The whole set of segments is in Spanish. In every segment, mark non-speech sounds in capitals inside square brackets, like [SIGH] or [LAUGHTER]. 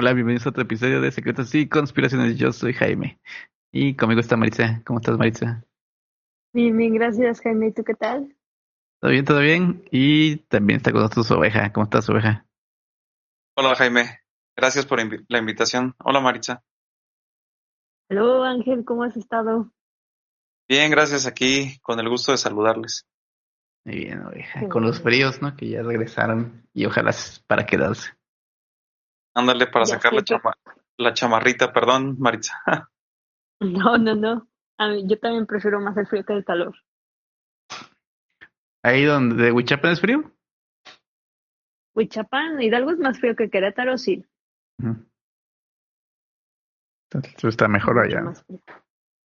Hola, bienvenidos a otro episodio de Secretos y Conspiraciones. Yo soy Jaime. Y conmigo está Maritza. ¿Cómo estás, Maritza? Bien, bien, gracias, Jaime. ¿Y tú qué tal? ¿Todo bien, todo bien? Y también está con nosotros su oveja. ¿Cómo estás, oveja? Hola, Jaime. Gracias por la invitación. Hola, Maritza. Hola, Ángel, ¿cómo has estado? Bien, gracias aquí, con el gusto de saludarles. Muy bien, oveja. Qué Con los fríos, ¿no? Que ya regresaron y ojalá para quedarse. Ándale para Ya sacar la, chama- la chamarrita, perdón, Maritza. [LAUGHS] No, no, no. A mí, yo también prefiero más el frío que el calor. Ahí donde Huichapan es frío. Huichapan, Hidalgo es más frío que Querétaro, sí. Entonces está mejor Mucho allá.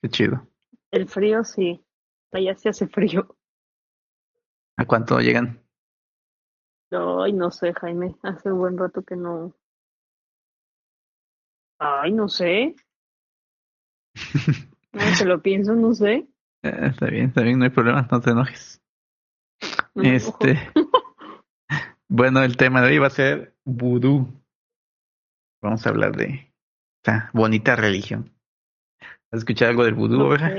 Qué chido. El frío, sí. Allá se hace frío. ¿A cuánto llegan? Ay, no sé, Jaime. Hace buen rato que no. Ay, no sé. [LAUGHS] No se lo pienso, no sé. Eh, está bien, está bien, no hay problema, no te enojes. No. Este, [LAUGHS] bueno, el tema de hoy va a ser vudú. Vamos a hablar de esta bonita religión. ¿Has escuchado algo del vudú, oveja?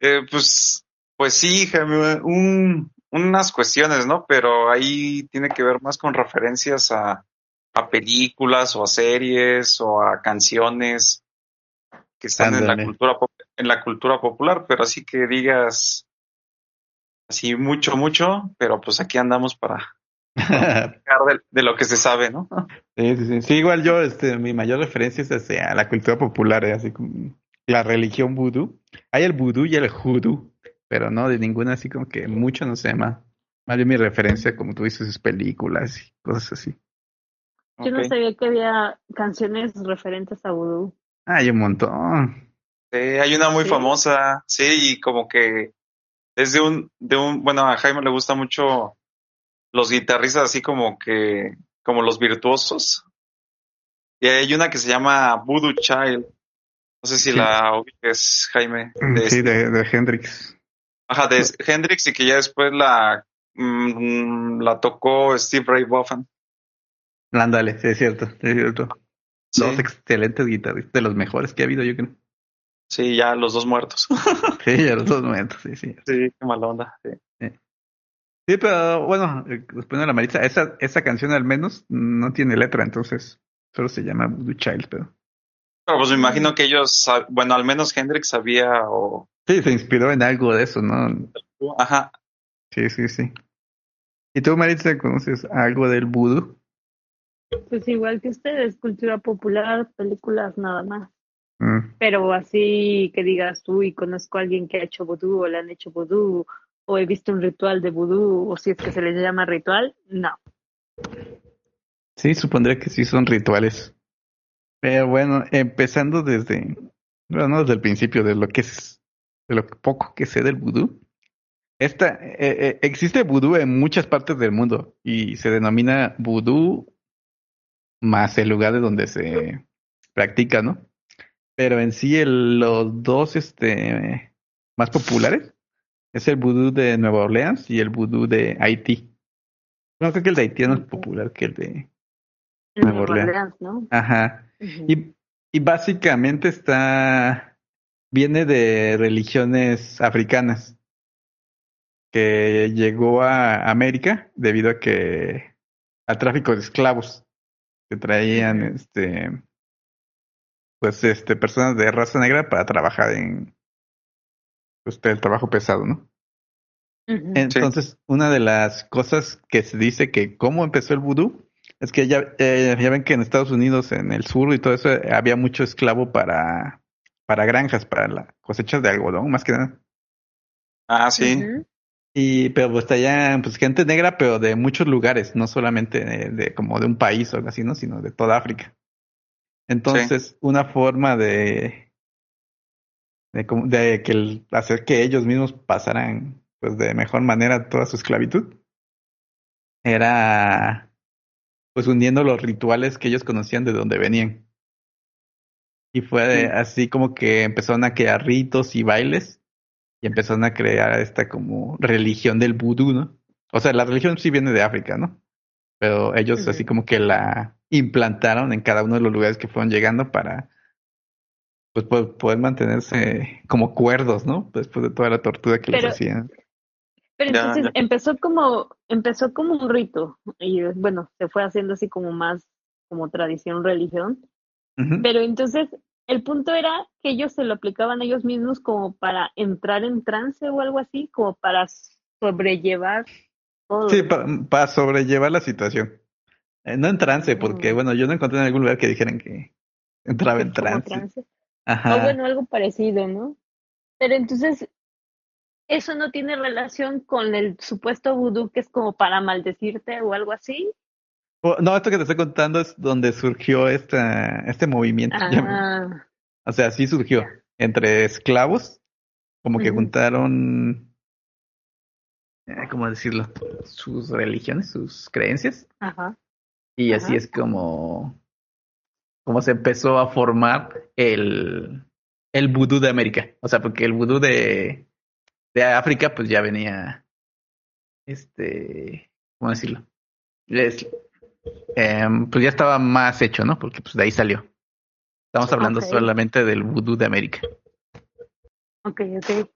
Eh, pues, pues sí, Jaime, un- unas cuestiones, ¿no? Pero ahí tiene que ver más con referencias a, a películas o a series o a canciones que están en la cultura en la cultura popular, pero así que digas así mucho, mucho, pero pues aquí andamos para [LAUGHS] hablar de, de lo que se sabe, ¿no? Sí, sí, sí. Sí, igual yo, este, mi mayor referencia es hacia la cultura popular, eh, así como la religión vudú. Hay el vudú y el judú, pero no de ninguna así como que mucho no se llama. Más bien mi referencia, como tú dices, es películas y cosas así. Yo no sabía que había canciones referentes a vudú. Hay un montón. Sí, hay una muy Sí. famosa, sí, y como que es de un, de un, bueno, a Jaime le gusta mucho los guitarristas así como que, como los virtuosos. Y hay una que se llama Voodoo Child. No sé si Sí. la ubiques, Jaime. De Sí, este- de, de Hendrix. Ajá, de Hendrix y que ya después la, mm, la tocó Steve Ray Vaughan. Ándale, sí, es cierto, es cierto. Sí, Dos excelentes guitarristas, de los mejores que ha habido, yo creo. sí, ya los dos muertos. [LAUGHS] Sí, a los dos momentos, sí, sí. sí, qué mala onda. Sí. Sí, pero bueno, eh, respondiendo a la Maritza, esa, esa canción al menos no tiene letra, entonces solo se llama Voodoo Child, pero... Pero pues me imagino que ellos, bueno, al menos Hendrix sabía o, Sí, se inspiró en algo de eso, ¿no? ajá, Sí, sí, sí. ¿Y tú, Maritza, conoces algo del vudú? Pues igual que ustedes, cultura popular, películas nada más. Mm, Pero así que digas, uy, conozco a alguien que ha hecho vudú o le han hecho vudú o he visto un ritual de vudú o si es que se les llama ritual, no. Sí, supondría que sí son rituales. Pero bueno, empezando desde, bueno, no desde el principio, de lo que es, de lo poco que sé del vudú. Esta, eh, eh, existe vudú en muchas partes del mundo y se denomina vudú más el lugar de donde se practica, ¿no? Pero en sí el- los dos este, más populares es el vudú de Nueva Orleans y el vudú de Haití. No creo que el de Haití es más popular que el de... Nueva Orleans. Orleans, ¿no? Ajá. Y, y básicamente está, viene de religiones africanas que llegó a América debido a que al tráfico de esclavos que traían este pues este personas de raza negra para trabajar en pues, el trabajo pesado, ¿no? Entonces, una de las cosas que se dice que cómo empezó el vudú es que ya, eh, ya ven que en Estados Unidos, en el sur y todo eso, había mucho esclavo para, para granjas, para la cosechas de algodón, más que nada. ah, sí, Ujú. Y, pero pues allá, pues gente negra, pero de muchos lugares, no solamente de, de como de un país o algo así, ¿no? Sino de toda África. Entonces, una forma de, de, de que el- hacer que ellos mismos pasaran, pues de mejor manera toda su esclavitud, era, pues uniendo los rituales que ellos conocían de donde venían. Y fue Sí. así como que empezaron a crear ritos y bailes y empezaron a crear esta como religión del vudú, ¿no? O sea, la religión sí viene de África, ¿no? pero ellos así como que la implantaron en cada uno de los lugares que fueron llegando para pues po- poder mantenerse como cuerdos, ¿no? Después de toda la tortura que les Pero- hacían. Pero entonces empezó como, empezó como un rito, y bueno, se fue haciendo así como más como tradición, religión, pero entonces el punto era que ellos se lo aplicaban a ellos mismos como para entrar en trance o algo así, como para sobrellevar todo. Sí, para sobrellevar la situación. Eh, no en trance, porque Mm. bueno, yo no encontré en algún lugar que dijeran que entraba en [LAUGHS] trance. trance. Ajá. O bueno, algo parecido, ¿no? Pero entonces, eso no tiene relación con el supuesto vudú que es como para maldecirte o algo así. No, esto que te estoy contando es donde surgió esta, este movimiento. Ah, O sea, sí surgió entre esclavos, como que juntaron, eh, ¿cómo decirlo? Sus religiones, sus creencias. ajá. Y así es como, como se empezó a formar el, el vudú de América. O sea, porque el vudú de, de África, pues ya venía, este, ¿cómo decirlo? Les, em, pues ya estaba más hecho, ¿no? Porque pues de ahí salió. Estamos hablando solamente del vudú de América. Ok, ok.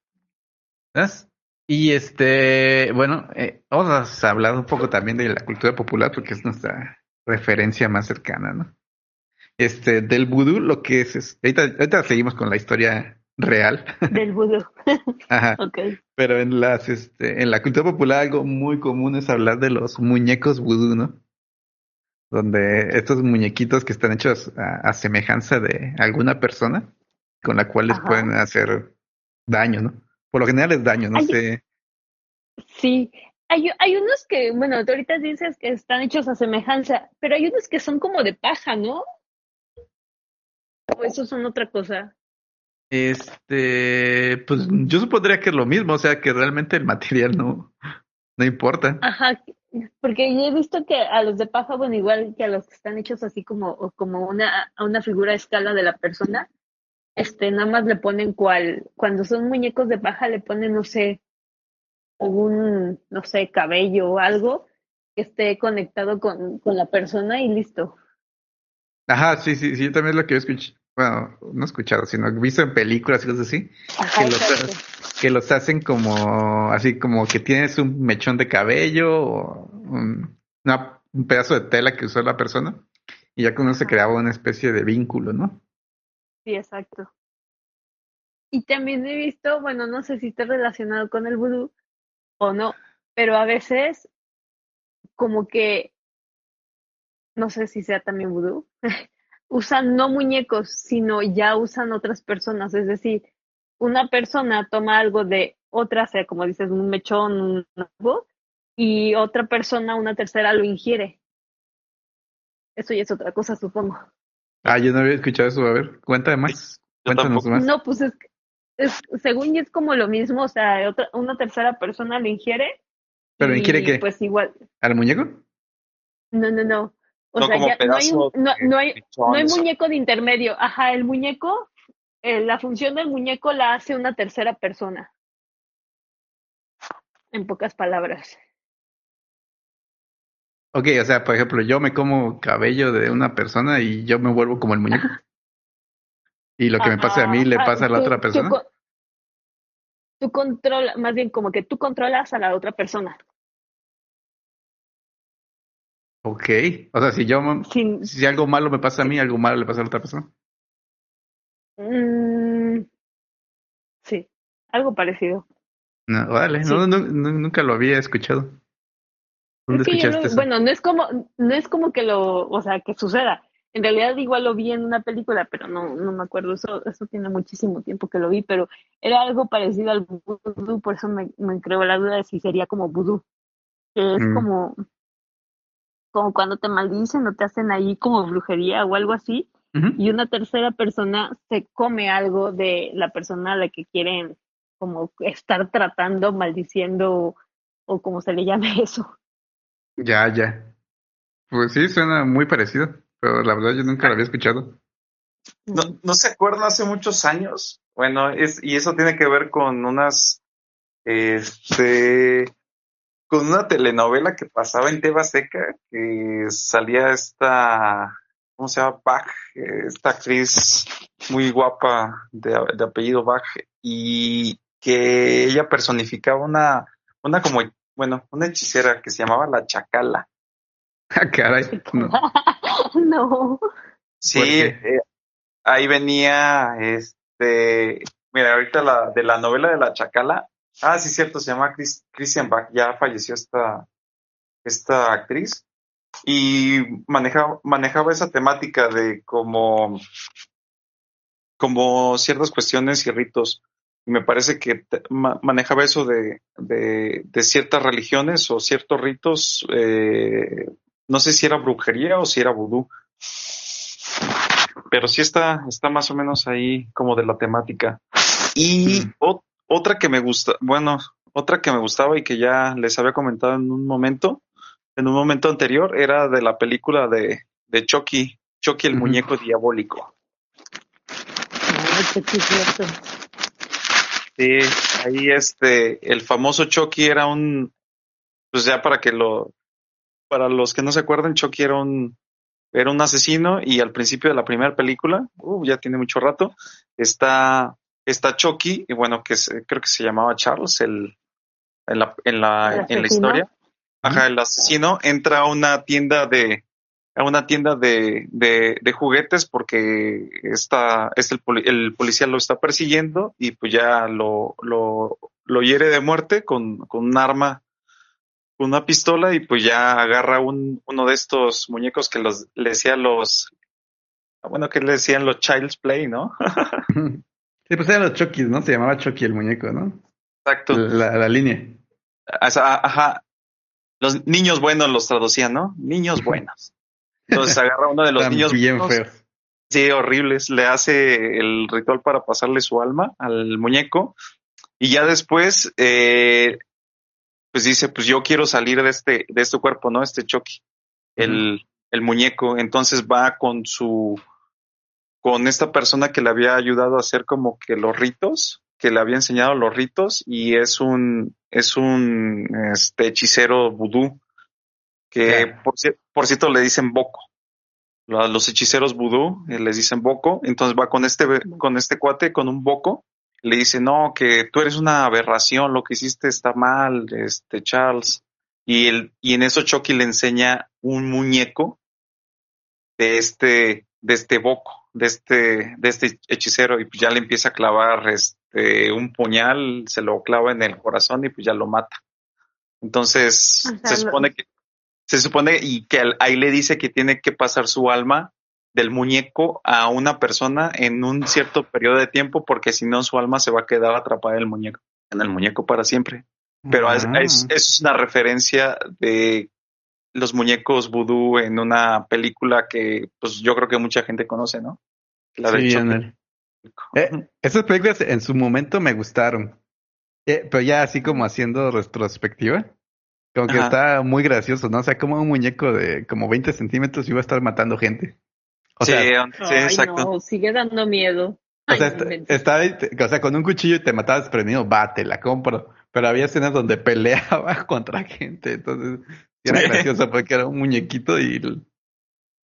¿Sabes? Y este, bueno, eh, vamos a hablar un poco también de la cultura popular porque es nuestra referencia más cercana, ¿no? Este, del vudú, lo que es, es- ahorita, ahorita seguimos con la historia real, Del vudú. [LAUGHS] ajá, Ok. pero en las, este, en la cultura popular algo muy común es hablar de los muñecos vudú, ¿no? Donde estos muñequitos que están hechos a, a semejanza de alguna persona con la cual les Ajá. pueden hacer daño, ¿no? Por lo general es daño, no sé. Sí. Hay, hay unos que, bueno, tú ahorita dices que están hechos a semejanza, pero hay unos que son como de paja, ¿no? O esos son otra cosa. Este, pues yo supondría que es lo mismo, o sea que realmente el material no, no importa. Ajá, porque yo he visto que a los de paja, bueno, igual que a los que están hechos así como, o como una, a una figura a escala de la persona, este, nada más le ponen cual, cuando son muñecos de paja le ponen, no sé, un, no sé, cabello o algo que esté conectado con, con la persona y listo. Ajá, sí, sí, sí, yo también es lo que he escuchado, bueno, no he escuchado, sino visto en películas y cosas así, Ajá, que los. Que los hacen como, así como que tienes un mechón de cabello o un, una- un pedazo de tela que usó la persona y ya con eso se creaba una especie de vínculo, ¿no? Sí, exacto. Y también he visto, bueno, no sé si está relacionado con el vudú o no, pero a veces como que, no sé si sea también vudú, [LAUGHS] usan no muñecos, sino ya usan otras personas. Es decir, una persona toma algo de otra, sea como dices, un mechón, un algo, y otra persona, una tercera, lo ingiere. Eso ya es otra cosa, supongo. Ah, yo no había escuchado eso, a ver, cuéntame más, cuéntanos más. No, pues es, es según yo es como lo mismo, o sea, otra, una tercera persona lo ingiere. ¿Pero y, ingiere qué? Pues igual, ¿Al muñeco? no, no, no. O No sea, ya no hay, no, de no hay, no hay muñeco de intermedio. Ajá, el muñeco, eh, la función del muñeco la hace una tercera persona. En pocas palabras. Ok, o sea, por ejemplo, yo me como cabello de una persona y yo me vuelvo como el muñeco. Y lo que me pase a mí le pasa a la otra persona. Tú controlas, más bien como que tú controlas a la otra persona. Ok, o sea, si yo, me- Sin, si algo malo me pasa a mí, algo malo le pasa a la otra persona. Mm, sí, algo parecido. No, vale, Sí. no, nunca lo había escuchado. ¿Dónde Es que escuchaste eso? bueno, no es como, no es como que lo, o sea, que suceda. En realidad igual lo vi en una película, pero no, no me acuerdo. Eso, eso tiene muchísimo tiempo que lo vi, pero era algo parecido al vudú, por eso me, me creó la duda de si sería como vudú, que es Mm. como, como cuando te maldicen o te hacen ahí como brujería o algo así, Y una tercera persona se come algo de la persona a la que quieren como estar tratando, maldiciendo o, o como se le llame [LAUGHS] eso. Ya, ya. Pues sí, suena muy parecido, pero la verdad yo nunca lo había escuchado. ¿No, ¿No se acuerdan hace muchos años? Bueno, es, y eso tiene que ver con unas, este, con una telenovela que pasaba en Teba Seca, que salía esta, ¿cómo se llama? Bach, esta actriz muy guapa de, de apellido Bach, y que ella personificaba una, una como, bueno, una hechicera que se llamaba la Chacala. [LAUGHS] Ah, caray. No. [LAUGHS] no. Sí, eh, ahí venía, este, mira, ahorita la, de la novela de la Chacala, ah, sí, cierto, se llama Chris- Christian Bach, ya falleció esta, esta actriz, y manejaba, manejaba esa temática de como, como ciertas cuestiones y ritos. Y me parece que te- ma- manejaba eso de, de, de ciertas religiones o ciertos ritos, eh, no sé si era brujería o si era vudú pero sí está, está más o menos ahí como de la temática. Y Mm. ot- otra que me gusta, bueno, otra que me gustaba y que ya les había comentado en un momento, en un momento anterior, era de la película de, de Chucky, Chucky el muñeco diabólico. Ay, qué chismoso. Sí, ahí este, el famoso Chucky era un, pues ya para que lo, para los que no se acuerdan, Chucky era un, era un asesino y al principio de la primera película, uh, ya tiene mucho rato, está, está Chucky, y bueno, que se- creo que se llamaba Charles, el, en la, en la, ¿El en la historia. Ajá, el asesino entra a una tienda de, a una tienda de, de, de juguetes porque está, es el, poli- el policía lo está persiguiendo y pues ya lo, lo, lo hiere de muerte con, con un arma, con una pistola y pues ya agarra un, uno de estos muñecos que los, le decía los, bueno, que le decían los Child's Play, ¿no? [LAUGHS] Sí, pues eran los Chucky, ¿no? Se llamaba Chucky el muñeco, ¿no? Exacto. La, la línea. Ajá. Los niños buenos los traducían, ¿no? Niños buenos. Entonces [LAUGHS] agarra uno de los niños bien buenos, feos. Sí, horribles. Le hace el ritual para pasarle su alma al muñeco. Y ya después, eh, pues dice, pues yo quiero salir de este, de este cuerpo, ¿no? Este Chucky, el, el muñeco. Entonces va con su, con esta persona que le había ayudado a hacer como que los ritos, que le había enseñado los ritos, y es un, es un, este, hechicero vudú, que por, cier- por cierto le dicen Boco. Lo- Los hechiceros vudú eh, les dicen Boco, entonces va con este, con este cuate, con un Boco, le dice, no, que tú eres una aberración, lo que hiciste está mal, este, Charles. Y, el, y en eso Chucky le enseña un muñeco de este, de este Boco, de este, de este hechicero, y pues ya le empieza a clavar este, un puñal, se lo clava en el corazón y pues ya lo mata. Entonces, O sea, se supone que se supone y que ahí le dice que tiene que pasar su alma del muñeco a una persona en un cierto periodo de tiempo porque si no su alma se va a quedar atrapada en el muñeco, en el muñeco para siempre. Pero es- Ah. es- eso es una referencia de los muñecos vudú en una película que pues yo creo que mucha gente conoce, ¿no? La de Sí, ándale. Eh, esas películas en su momento me gustaron. Eh, pero ya así como haciendo retrospectiva, como que Ajá. está muy gracioso, ¿no? O sea, como un muñeco de como 20 centímetros iba a estar matando gente. O sí, sea, sí, Ay, exacto. no, sigue dando miedo. o Ay, sea, no está, inventes. está ahí, te- o sea, con un cuchillo y te matabas desprevenido, va, te la compro. Pero había escenas donde [LAUGHS] peleaba contra gente, entonces era gracioso porque era un muñequito y,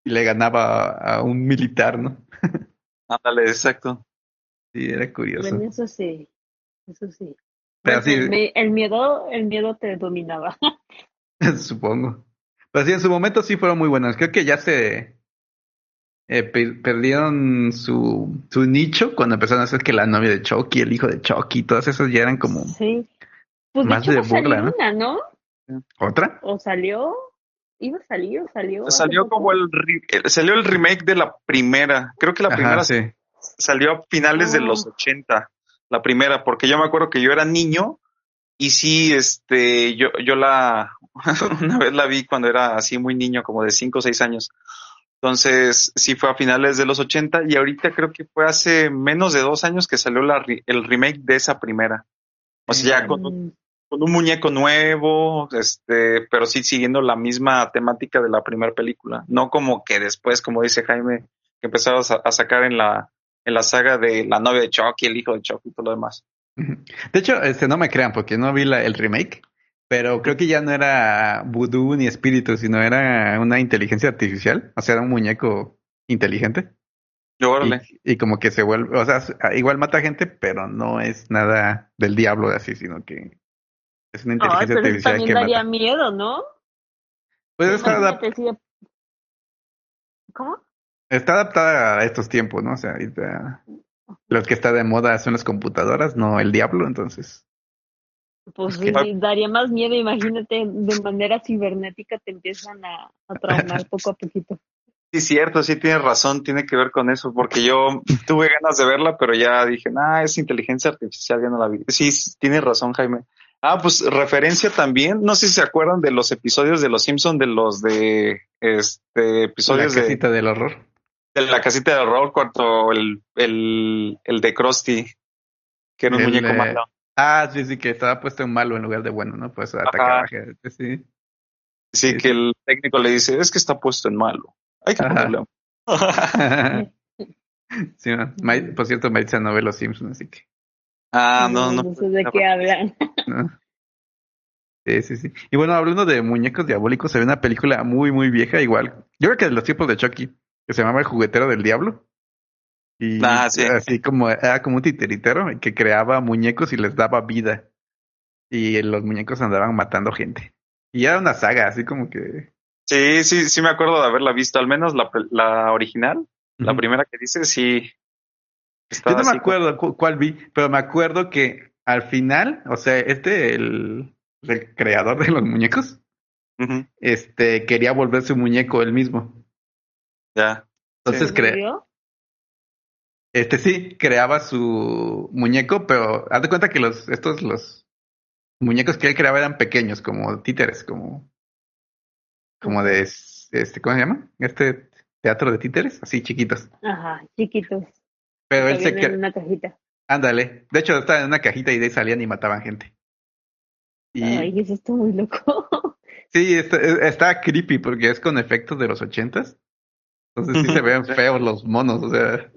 y le ganaba a, a un militar, ¿no? [LAUGHS] Ándale, exacto. Sí, era curioso. Bueno, eso sí, eso sí. Pero Bueno, sí, el, me- el miedo, el miedo te dominaba. [LAUGHS] Supongo. Pero sí, en su momento sí fueron muy buenos. Creo que ya se eh, per- perdieron su, su nicho cuando empezaron a hacer que la novia de Chucky, el hijo de Chucky, todas esas ya eran como Sí. Pues Más de hecho burla, una, ¿no? otra. O salió, iba a salir o salió. Salió como el, re- el- salió el remake de la primera. Creo que la Ajá, primera sí. salió a finales de los 80, la primera, porque yo me acuerdo que yo era niño y sí, este, yo, yo la, [LAUGHS] una vez la vi cuando era así muy niño, como de 5 o 6 años. Entonces, sí fue a finales de los 80 y ahorita creo que fue hace menos de dos años que salió la, el remake de esa primera. O sea, ya con, Mm, con un muñeco nuevo, este, pero sí siguiendo la misma temática de la primera película. No como que después, como dice Jaime, que empezaron a, sa- a sacar en la, en la saga de la novia de Chucky, el hijo de Chucky y todo lo demás. De hecho, este, no me crean porque no vi la- el remake, Pero creo que ya no era vudú ni espíritu, sino era una inteligencia artificial. O sea, era un muñeco inteligente. Y, y como que se vuelve, o sea, igual mata gente, pero no es nada del diablo así, sino que es una inteligencia pero eso artificial también que daría mata. miedo, ¿no? Pues está, adap- Imagínate si de- ¿Cómo? está adaptada a estos tiempos, ¿no? O sea, ahorita los que está de moda son las computadoras, no el diablo, entonces. Pues sí, daría más miedo, imagínate, de manera cibernética te empiezan a, a traumar poco a poquito. Sí, cierto, sí tienes razón, tiene que ver con eso, porque yo tuve ganas de verla, pero ya dije, nah, es inteligencia artificial, ya no la vi. Sí, sí, tienes razón, Jaime. Ah, pues referencia también, no sé si se acuerdan de los episodios de Los Simpson, de los de, este, La episodios de, casita del horror. de la casita de horror, cuando el, el, el de Krusty, que era un El, muñeco eh, malo. Ah, sí, sí, que estaba puesto en malo en lugar de bueno, ¿no? Pues atacaba gente, sí. Sí, sí, que el técnico le dice, es que está puesto en malo. Hay que Ajá. ponerle. [LAUGHS] sí, por cierto, Maritza no ve los Simpsons, así que. Ah, no, no. No sé de qué hablan. ¿no? [LAUGHS] Sí, sí, sí. Y bueno, hablando de muñecos diabólicos, se ve una película muy, muy vieja, igual. Yo creo que de los tiempos de Chucky, que se llamaba El juguetero del diablo. Y Ah, sí. así como, era como un titeritero que creaba muñecos y les daba vida. Y los muñecos andaban matando gente. Y era una saga, así como que. Sí, sí, sí me acuerdo de haberla visto, al menos la, la original, la primera que dice, sí. Yo no me acuerdo cu- cuál vi, pero me acuerdo que al final, o sea, este, el, el creador de los muñecos, este, quería volverse un muñeco él mismo. ya. Entonces, Sí. cre- ¿Murió? este sí, creaba su muñeco, pero haz de cuenta que los, estos, los muñecos que él creaba eran pequeños, como títeres, como, como de, este, ¿cómo se llama? Este teatro de títeres, así chiquitos. Ajá, chiquitos. Pero él se, vienen en una cajita. ándale, de hecho estaban en una cajita y de ahí salían y mataban gente. Y, Ay, eso está muy loco. [LAUGHS] Sí, está, está creepy porque es con efectos de los ochentas. Entonces sí se ven feos los monos, o sea.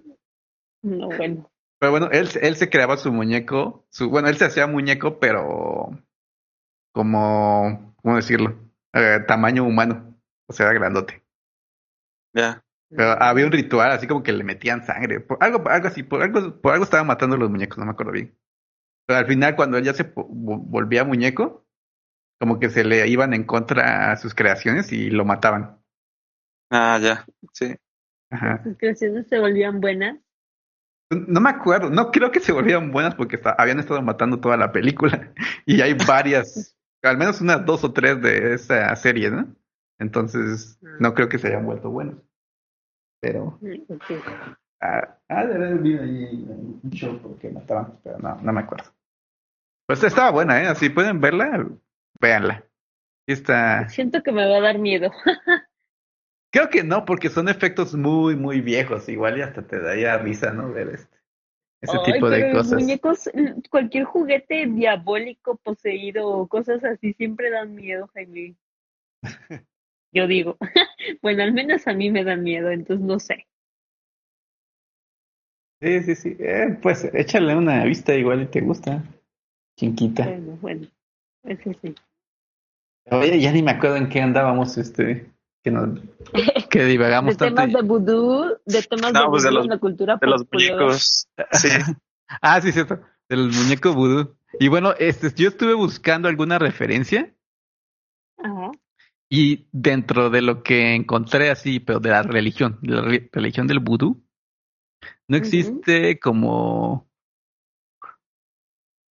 No, bueno. Pero bueno, él, él se creaba su muñeco, su, bueno, él se hacía muñeco, pero como, ¿cómo decirlo? Eh, tamaño humano, o sea, grandote. Ya. Pero había un ritual, así como que le metían sangre, por algo, algo así, por algo, por algo estaban matando los muñecos, no me acuerdo bien. Pero al final, cuando él ya se volvía muñeco, como que se le iban en contra a sus creaciones y lo mataban. Ah, ya. Sí. Ajá. Sus creaciones se volvían buenas. No me acuerdo, no creo que se volvieran buenas porque está- habían estado matando toda la película [LAUGHS] y hay varias, al menos unas dos o tres de esa serie, ¿no? Entonces, no creo que se hayan vuelto buenos. Pero, ah, ah, de haber habido ahí un show porque mataban, pero no, no me acuerdo. Pues estaba buena, ¿eh? Si pueden verla, véanla. Está, Siento que me va a dar miedo. [LAUGHS] creo que no, porque son efectos muy, muy viejos, igual y hasta te daría risa, ¿no? Ver este, ese Ay, tipo de cosas. muñecos, cualquier juguete diabólico, poseído o cosas así siempre dan miedo, Jaime. [LAUGHS] Yo digo. [LAUGHS] bueno, al menos a mí me dan miedo, entonces no sé. Sí, sí, sí. Eh, pues échale una vista igual y te gusta. Chinquita. Bueno, bueno, eso sí. Oye, ya ni me acuerdo en qué andábamos, este, que nos, [LAUGHS] que divagamos de tanto. temas de vudú, de temas No, de pues de los- en la cultura De los popular. muñecos. Sí. [LAUGHS] Ah, sí, cierto. Del muñeco vudú. Y bueno, este, yo estuve buscando alguna referencia. Y dentro de lo que encontré así, pero de la religión, de la re- religión del vudú, no existe como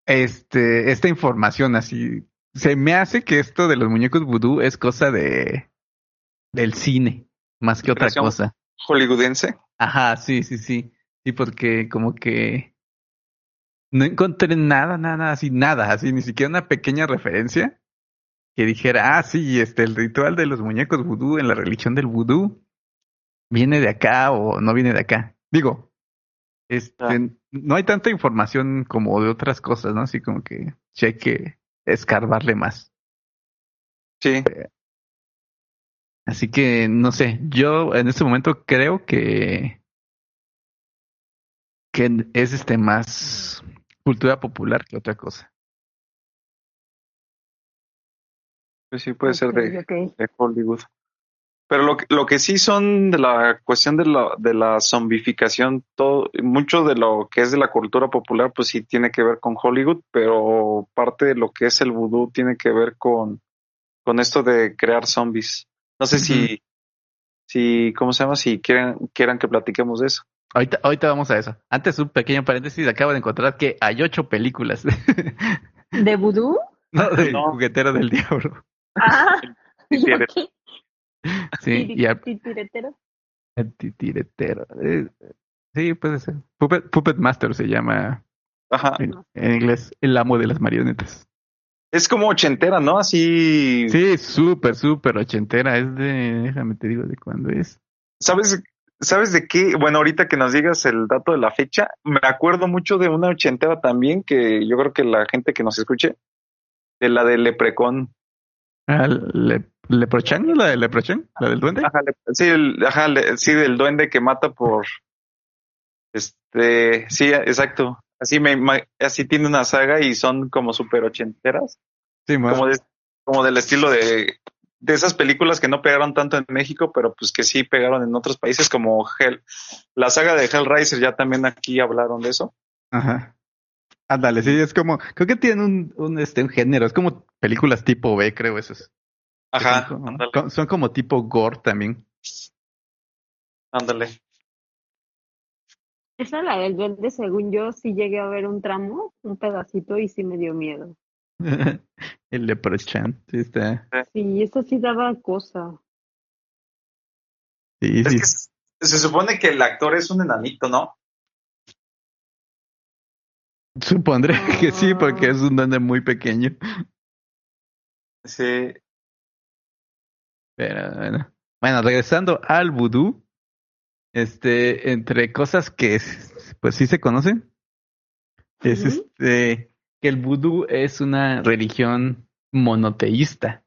este, esta información así. Se me hace que esto de los muñecos vudú es cosa de del cine, más que otra cosa. Hollywoodense. Ajá, sí, sí, sí. Sí, porque como que no encontré nada, nada, nada, así, nada, así, ni siquiera una pequeña referencia que dijera, ah, sí, este, el ritual de los muñecos vudú en la religión del vudú viene de acá o no viene de acá. Digo, este, Ah. no hay tanta información como de otras cosas, ¿no? Así como que sí hay que escarbarle más. Sí. Así que, no sé, yo en este momento creo que que es este más cultura popular que otra cosa. Pues sí, puede ser de, Ok, ok. de Hollywood. Pero lo que, lo que sí son de la cuestión de la, de la zombificación, todo, mucho de lo que es de la cultura popular, pues sí tiene que ver con Hollywood, pero parte de lo que es el vudú tiene que ver con, con esto de crear zombies. No sé si, si, ¿cómo se llama? Si quieran, quieran que platiquemos de eso. Ahorita, ahorita vamos a eso. Antes un pequeño paréntesis, acabo de encontrar que hay ocho películas. [LAUGHS] ¿De vudú? no, de No. juguetero del diablo. Ah. [LAUGHS] Sí, y a- ¿Titiretero? el titiretero. Eh, sí, puede ser. Puppet, Puppet Master se llama Ajá. en, en inglés, el amo de las marionetas. Es como ochentera, ¿no? Así, Sí, súper, súper ochentera. Es de, déjame te digo de cuándo es. ¿sabes? ¿Sabes de qué? Bueno, ahorita que nos digas el dato de la fecha, me acuerdo mucho de una ochentera también que yo creo que la gente que nos escuche, de la de Leprecon. Ah, le, ¿Leprochan? ¿No la de? ¿La del duende? Ajá, le- sí, el, ajá, le- sí, del duende que mata por, este, sí, exacto. Así me, así tiene una saga y son como super ochenteras, Sí, más. como de, como del estilo de, de esas películas que no pegaron tanto en México, pero pues que sí pegaron en otros países como Hell, la saga de Hellraiser, ya también aquí hablaron de eso. Ajá. Ándale, sí, es como, creo que tienen un, un, este, un género, es como películas tipo B, creo esos. Ajá, Son como, son tipo gore también. ándale. Esa la del duende, según yo, sí llegué a ver un tramo, un pedacito y sí me dio miedo. [LAUGHS] El Leprochan, sí está. Sí, eso sí daba cosa. Sí, Es sí. que se, se supone que el actor es un enanito, ¿no? Supondré [LAUGHS] que sí, porque Ah. es un duende muy pequeño. Sí, Pero bueno. Bueno, regresando al vudú, este, entre cosas que pues sí se conocen, es este que el vudú es una religión monoteísta,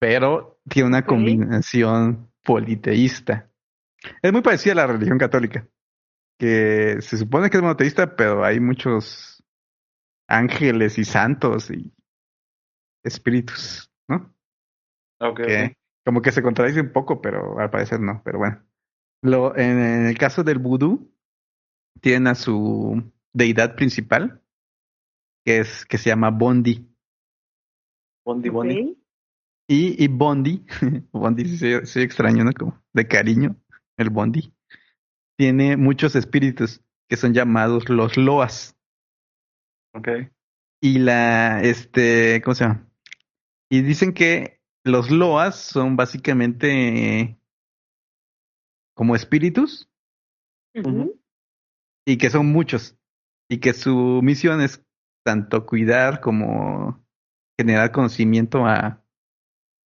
pero tiene una combinación politeísta. Es muy parecida a la religión católica, que se supone que es monoteísta, pero hay muchos ángeles y santos y espíritus, ¿no? ok. que como que se contradice un poco, pero al parecer no, pero bueno. Lo, en, en el caso del vudú, tienen a su deidad principal, que es, que se llama Bondi. Bondi, Bondi. Y, y Bondi, [LAUGHS] Bondi sí, se- sí extraño, ¿no? Como de cariño, el Bondi, tiene muchos espíritus que son llamados los loas. Ok. Y la, este, ¿cómo se llama? Y dicen que los loas son básicamente como espíritus y que son muchos y que su misión es tanto cuidar como generar conocimiento a,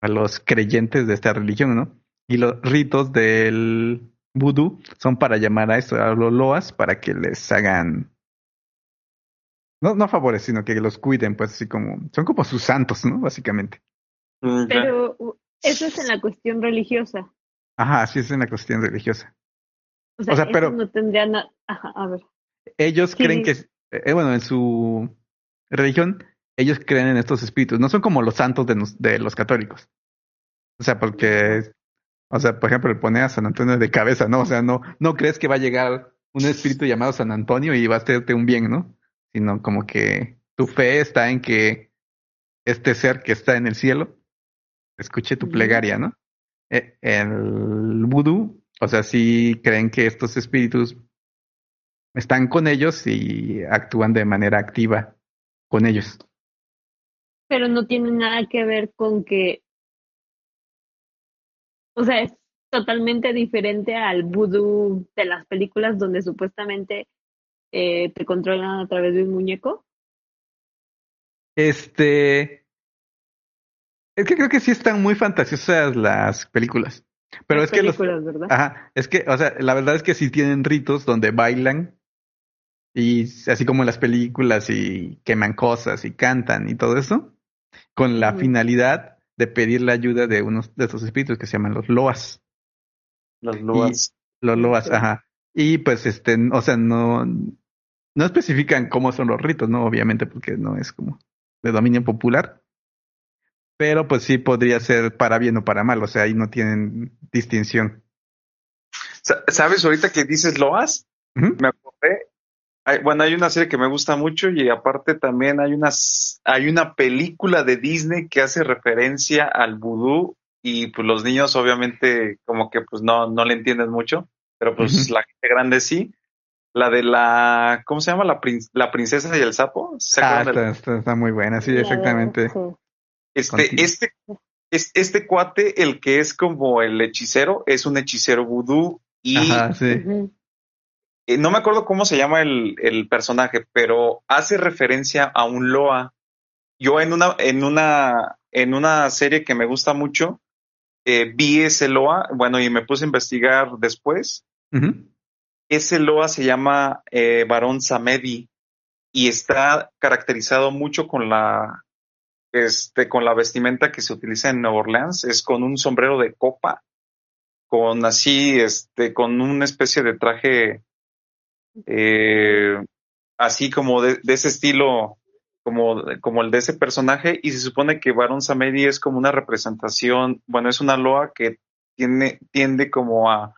a los creyentes de esta religión, ¿no? Y los ritos del vudú son para llamar a eso, a los loas, para que les hagan, no, no favores, sino que los cuiden, pues así como, son como sus santos, ¿no? Básicamente. Mm. Pero eso es en la cuestión religiosa. Ajá, así es en la cuestión religiosa. O sea, O sea, pero- no tendría nada. Ajá, a ver. Ellos Sí. creen que, eh, bueno, en su religión, ellos creen en estos espíritus. No son como los santos de, nos- de los católicos. O sea, porque, o sea, por ejemplo, le pone a San Antonio de cabeza, ¿no? O sea, no, no crees que va a llegar un espíritu llamado San Antonio y va a hacerte un bien, ¿no? Sino como que tu fe está en que este ser que está en el cielo escuche tu plegaria, ¿no? Eh, El vudú, o sea, sí creen que estos espíritus están con ellos y actúan de manera activa con ellos. Pero no tiene nada que ver con que. O sea, es totalmente diferente al vudú de las películas donde supuestamente eh, te controlan a través de un muñeco. Este. Es que creo que sí están muy fantasiosas las películas. Pero Las es que los. películas, ¿verdad? Ajá, es que, o sea, la verdad es que sí tienen ritos donde bailan y así como en las películas y queman cosas y cantan y todo eso, con la finalidad de pedir la ayuda de unos de esos espíritus que se llaman los loas. Las loas. Los loas, Ok. ajá. Y pues este, o sea, no, no especifican cómo son los ritos, ¿no? Obviamente, porque no es como de dominio popular. pero pues sí podría ser para bien o para mal, o sea, ahí no tienen distinción. ¿Sabes ahorita que dices Loas? Me acordé. Hay- bueno, hay una serie que me gusta mucho y aparte también hay unas, hay una película de Disney que hace referencia al vudú y pues los niños obviamente como que pues no, no le entienden mucho, pero pues la gente grande sí. La de la, ¿cómo se llama? La, prin- la princesa y el sapo. ¿Se Ah, está, está- está muy buena, sí, exactamente. Este, este, es- este cuate, el que es como el hechicero, es un hechicero vudú y Ajá, sí. Eh, no me acuerdo cómo se llama el, el personaje, pero hace referencia a un Loa. Yo en una, en una, en una serie que me gusta mucho, eh, vi ese Loa, bueno, y me puse a investigar después. Ese Loa se llama eh, Barón Samedi y está caracterizado mucho con la, este, con la vestimenta que se utiliza en Nueva Orleans. Es con un sombrero de copa, con así, este, con una especie de traje, eh, así como de, de ese estilo, como, como el de ese personaje. Y se supone que Barón Samedi es como una representación, bueno, es una loa que tiene, tiende como a,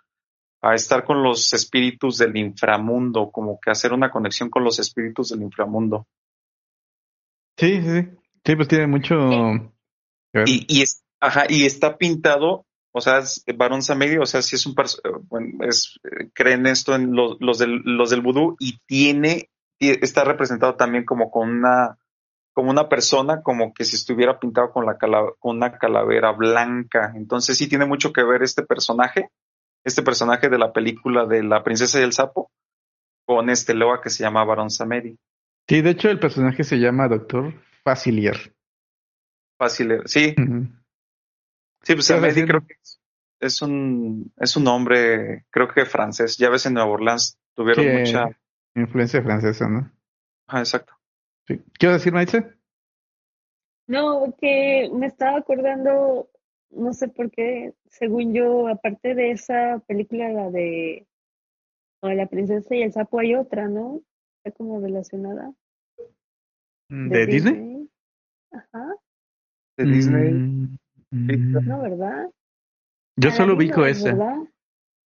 a estar con los espíritus del inframundo, como que hacer una conexión con los espíritus del inframundo. Sí, sí, sí. Sí, pues tiene mucho. Y, y, es, ajá, y está pintado, o sea, es Barón Samedi, o sea, sí es un eh, bueno, es, eh, creen esto en los, los del, los del vudú y tiene, tie- está representado también como con una, como una persona, como que si estuviera pintado con la cala- con una calavera blanca. Entonces sí tiene mucho que ver este personaje, este personaje de la película de la princesa y el sapo, con este Loa que se llama Barón Samedi. Sí, de hecho el personaje se llama Doctor Facilier. Fácil, eh, sí, Ujú. Sí, pues ¿Qué vas a Samedi decir? creo que es, es un es un nombre, creo que francés. Ya ves en Nueva Orleans tuvieron Sí, mucha. influencia francesa, ¿no? Ah, exacto. Sí. ¿Qué vas a decir, Maitze? No, que me estaba acordando, no sé por qué, según yo, aparte de esa película, la de la, princesa y el sapo, hay otra, ¿no? Está como relacionada. ¿De, Disney? Ajá, De Disney. Mm, mm. No, ¿verdad? Yo solo ubico no esa. ¿verdad?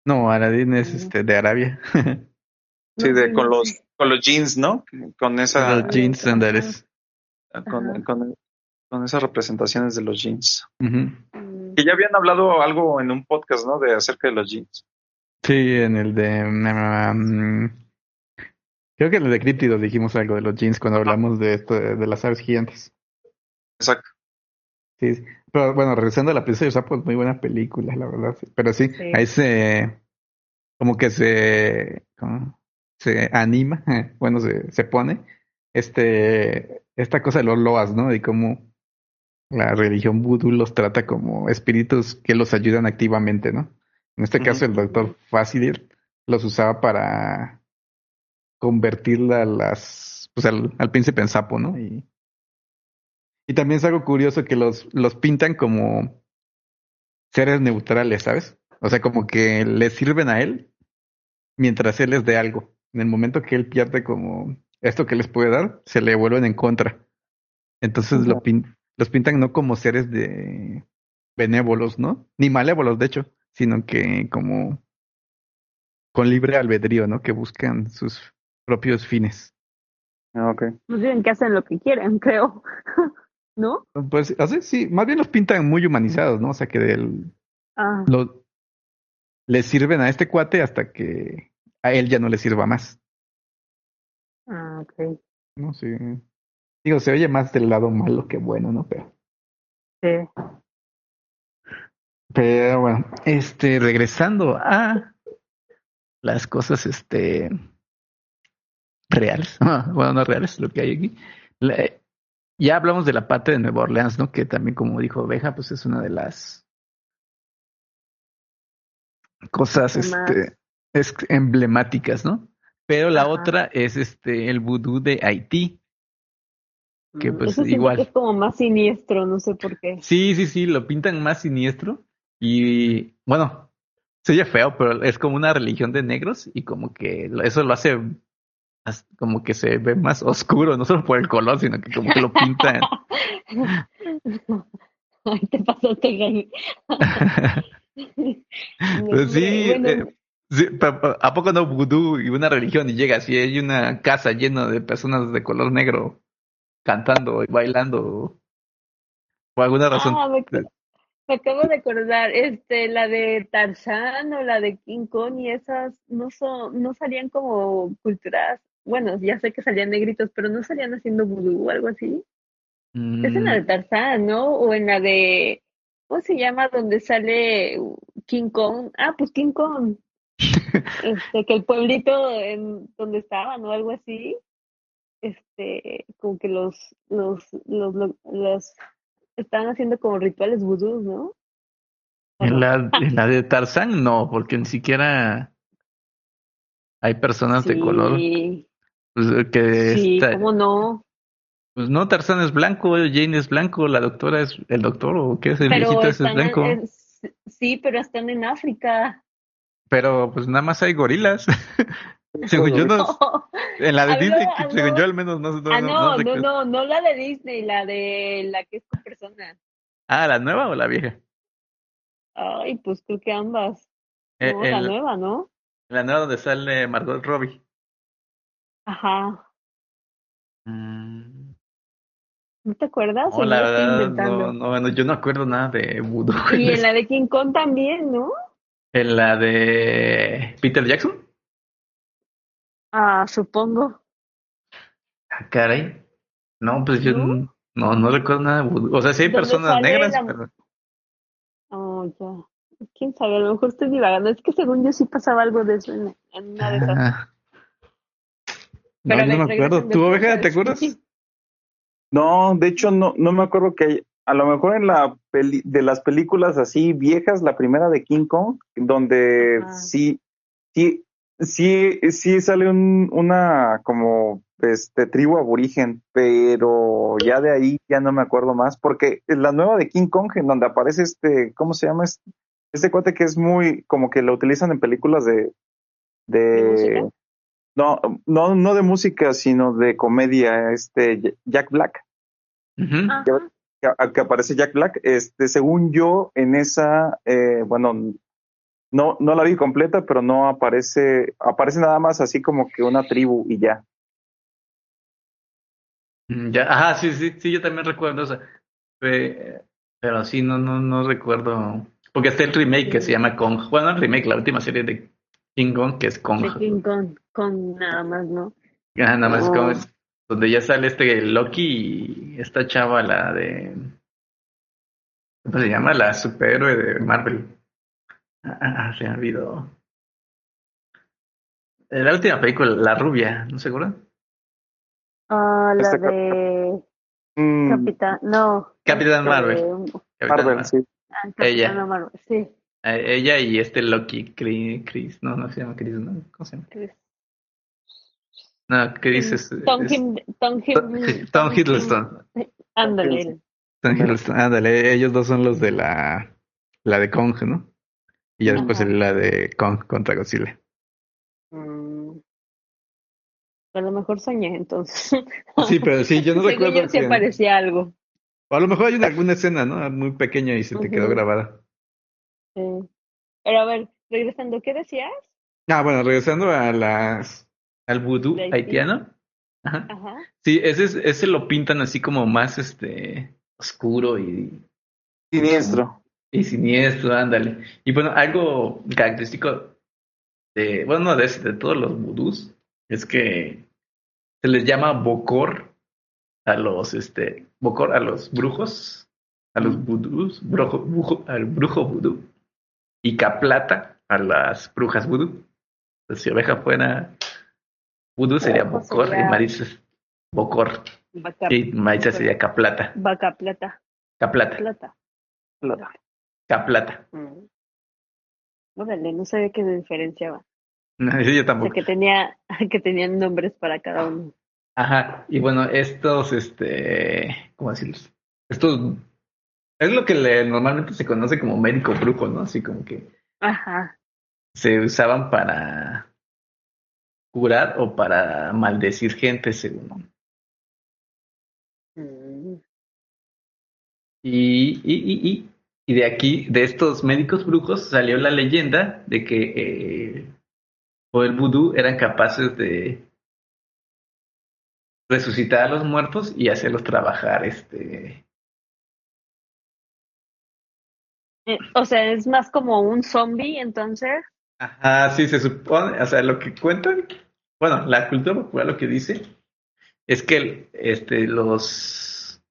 No, Aladdin es Ah. este de Arabia. [LAUGHS] Sí, de con los con los jeans, ¿no? Con esa Los jeans sandales. con, Ajá. con, con esas representaciones de los jeans. Ujú. Mm, Que ya habían hablado algo en un podcast, ¿no? De acerca de los jeans. Sí, en el de... mm, creo que en el de Críptidos dijimos algo de los jeans cuando hablamos de esto, de, de las aves gigantes. Exacto. Sí, sí. pero bueno, regresando a la princesa y sapo, es muy buena película, la verdad. sí. Pero sí, Sí. ahí se... Como que se... ¿cómo? Se anima, [LAUGHS] bueno, se, se pone este esta cosa de los loas, ¿no? Y cómo la religión vudú los trata como espíritus que los ayudan activamente, ¿no? En este caso, el doctor Fasilir los usaba para convertirla a las, pues al, al príncipe en sapo, ¿no? Y, y también es algo curioso que los, los pintan como seres neutrales, ¿sabes? O sea, como que le sirven a él mientras él les dé algo. En el momento que él pierde como esto que les puede dar, se le vuelven en contra. Entonces lo Ujú. pin- los pintan no como seres de benévolos, ¿no? Ni malévolos, de hecho, sino que como con libre albedrío, ¿no? Que buscan sus propios fines. Ah, Ok. Más bien que hacen lo que quieren, [LAUGHS] creo. ¿No? Pues así, sí, más bien los pintan muy humanizados, ¿no? O sea, que del, Ah, lo, le sirven a este cuate hasta que a él ya no le sirva más, ah, ok. ¿no? Sí. Digo, se oye más del lado malo que bueno, ¿no? Pero, Sí. pero bueno, este, regresando a las cosas, este, reales, [LAUGHS] bueno, no reales, lo que hay aquí. La- ya hablamos de la parte de Nueva Orleans, ¿no? Que también, como dijo Beja, pues es una de las cosas, este, es emblemáticas, ¿no? Pero la Ajá. otra es este el vudú de Haití. Que Mm, pues Eso igual. es como más siniestro, no sé por qué. Sí, sí, sí, lo pintan más siniestro y bueno, se oye feo, pero es como una religión de negros y como que eso lo hace como que se ve más oscuro, no solo por el color, sino que como que lo pintan [LAUGHS] Ay, te pasaste, Gaby. [LAUGHS] Pues sí, Bueno, eh, sí, pa- ¿a poco no vudú y una religión y llegas y hay una casa llena de personas de color negro cantando y bailando por alguna razón? ah, me, me acabo de acordar, este, la de Tarzán o la de King Kong y esas no son, no salían como culturas, bueno, ya sé que salían negritos, pero no salían haciendo vudú o algo así. Es en la de Mm, Tarzán, ¿no? O en la de, ¿cómo se llama? Donde sale King Kong. Ah, pues King Kong. [LAUGHS] Este, que el pueblito en donde estaban o algo así, este, como que los, los, los, los, los estaban haciendo como rituales vudús, ¿no? ¿O en la, [LAUGHS] en la de Tarzán no, porque ni siquiera hay personas de color Sí, que sí, está- ¿cómo no? pues no, Tarzán es blanco, Jane es blanco, la doctora es el doctor o qué es el Pero viejito es en- blanco, sí, pero están en África. pero pues nada más hay gorilas. [LAUGHS] Según yo [LAUGHS] no, en la de Disney, según yo al menos no, no, Ah, no, no, no, no, no la de Disney, la de la que es con personas. Ah, ¿la nueva o la vieja? Ay, pues creo que ambas. Eh, No, la, nueva, ¿no? la nueva donde sale Margot Robbie. Ajá. Mm, ¿No te acuerdas? No, ¿O la verdad, no, no, no, yo no acuerdo nada de Voodoo. Y [LAUGHS] en la de King Kong también, ¿no? En la de Peter Jackson. Ah, supongo. Ah, caray. No, pues yo ¿No? no, no recuerdo nada de Voodoo. O sea, sí hay ¿Dónde personas negras, la- pero... Oh, ya. Quién sabe, a lo mejor estoy divagando. Es que según yo sí pasaba algo de eso en, en una de esas. [LAUGHS] No, no me acuerdo. regresando ¿Tú, a oveja, te acuerdas? Sí. No, de hecho no, no me acuerdo que hay- a lo mejor en la peli, de las películas así viejas, la primera de King Kong, donde sí, sí, sí, sí sale un, una como este tribu aborigen, pero ya de ahí ya no me acuerdo más, porque en la nueva de King Kong, en donde aparece este, ¿cómo se llama? Este, este cuate que es muy, como que lo utilizan en películas de, ¿De? No, no, no de música, sino de comedia, este Jack Black. Ajá. que, que aparece Jack Black, este, según yo, en esa, eh, bueno, no, no la vi completa, pero no aparece, aparece nada más así como que una tribu y ya. Mm, Ya, ajá, sí, sí, sí, yo también recuerdo. Pe- Pero sí, no, no, no recuerdo. Porque está el remake que se llama Kong. Bueno, el remake, la última serie de King Kong, que es Kong. De [LAUGHS] King Kong, con nada más, ¿no? Ah, nada más Oh. Kong, donde ya sale este Loki y esta chava, la de. ¿Cómo se llama? La superhéroe de Marvel. Ah, ah, se me olvidó. Eh, La última película, La Rubia, ¿no se acuerdan? Ah, la Este de Mm, Capitán, no. Capitán este, Marvel. Capitán Marvel, Marvel. sí. ah, Ella. Capitán Marvel, sí. Ella y este Loki, Chris, no, no se llama Chris, ¿no? ¿Cómo se llama? Chris. No, Chris es, Tom, es- Tom, Tom, Him, [LAUGHS] Tom Hiddleston. Ándale. Tom Hiddleston, ándale, ellos dos son los de la, la de Kong, ¿no? Y ya después Ajá. la de Kong contra Godzilla. Mm. A lo mejor soñé entonces. Sí, pero sí, yo no [LAUGHS] recuerdo yo sí que- aparecía algo. O a lo mejor hay una, alguna escena, ¿no? Muy pequeña y se te quedó grabada. Sí. Pero a ver, regresando, ¿qué decías? Ah, bueno, regresando a las al vudú Haití. haitiano. Ajá. Ajá. Sí, ese, es- ese lo pintan así como más este oscuro y, Siniestro. y siniestro, ándale. Y bueno, algo característico de, bueno, no de, ese, de todos los vudús, es que se les llama bocor a los, este, bocor a los brujos, a los vudús, brujo, brujo- al brujo vudú, y caplata a las brujas vudú. Entonces, si oveja fuera vudú sería Ojo bocor y sería- Marisa es bocor Vaca, y Marisa sería caplata, vaca plata. caplata, Plata. caplata. Mm. Órale, no sabía que se diferenciaba. No, sí, [LAUGHS] yo O sea, tampoco. que tenía, [LAUGHS] que tenían nombres para cada uno. Ajá, y bueno, estos, este, ¿cómo decirlos? Estos, es lo que le, normalmente se conoce como médico brujo, ¿no? Así como que Ajá. se usaban para curar o para maldecir gente, según. Mm. Y, y, y, y, y de aquí, de estos médicos brujos, salió la leyenda de que eh, por el vudú eran capaces de resucitar a los muertos y hacerlos trabajar este O sea, es más como un zombie, entonces. Ajá, sí, se supone, o sea, lo que cuentan, bueno, la cultura popular lo que dice es que este, los,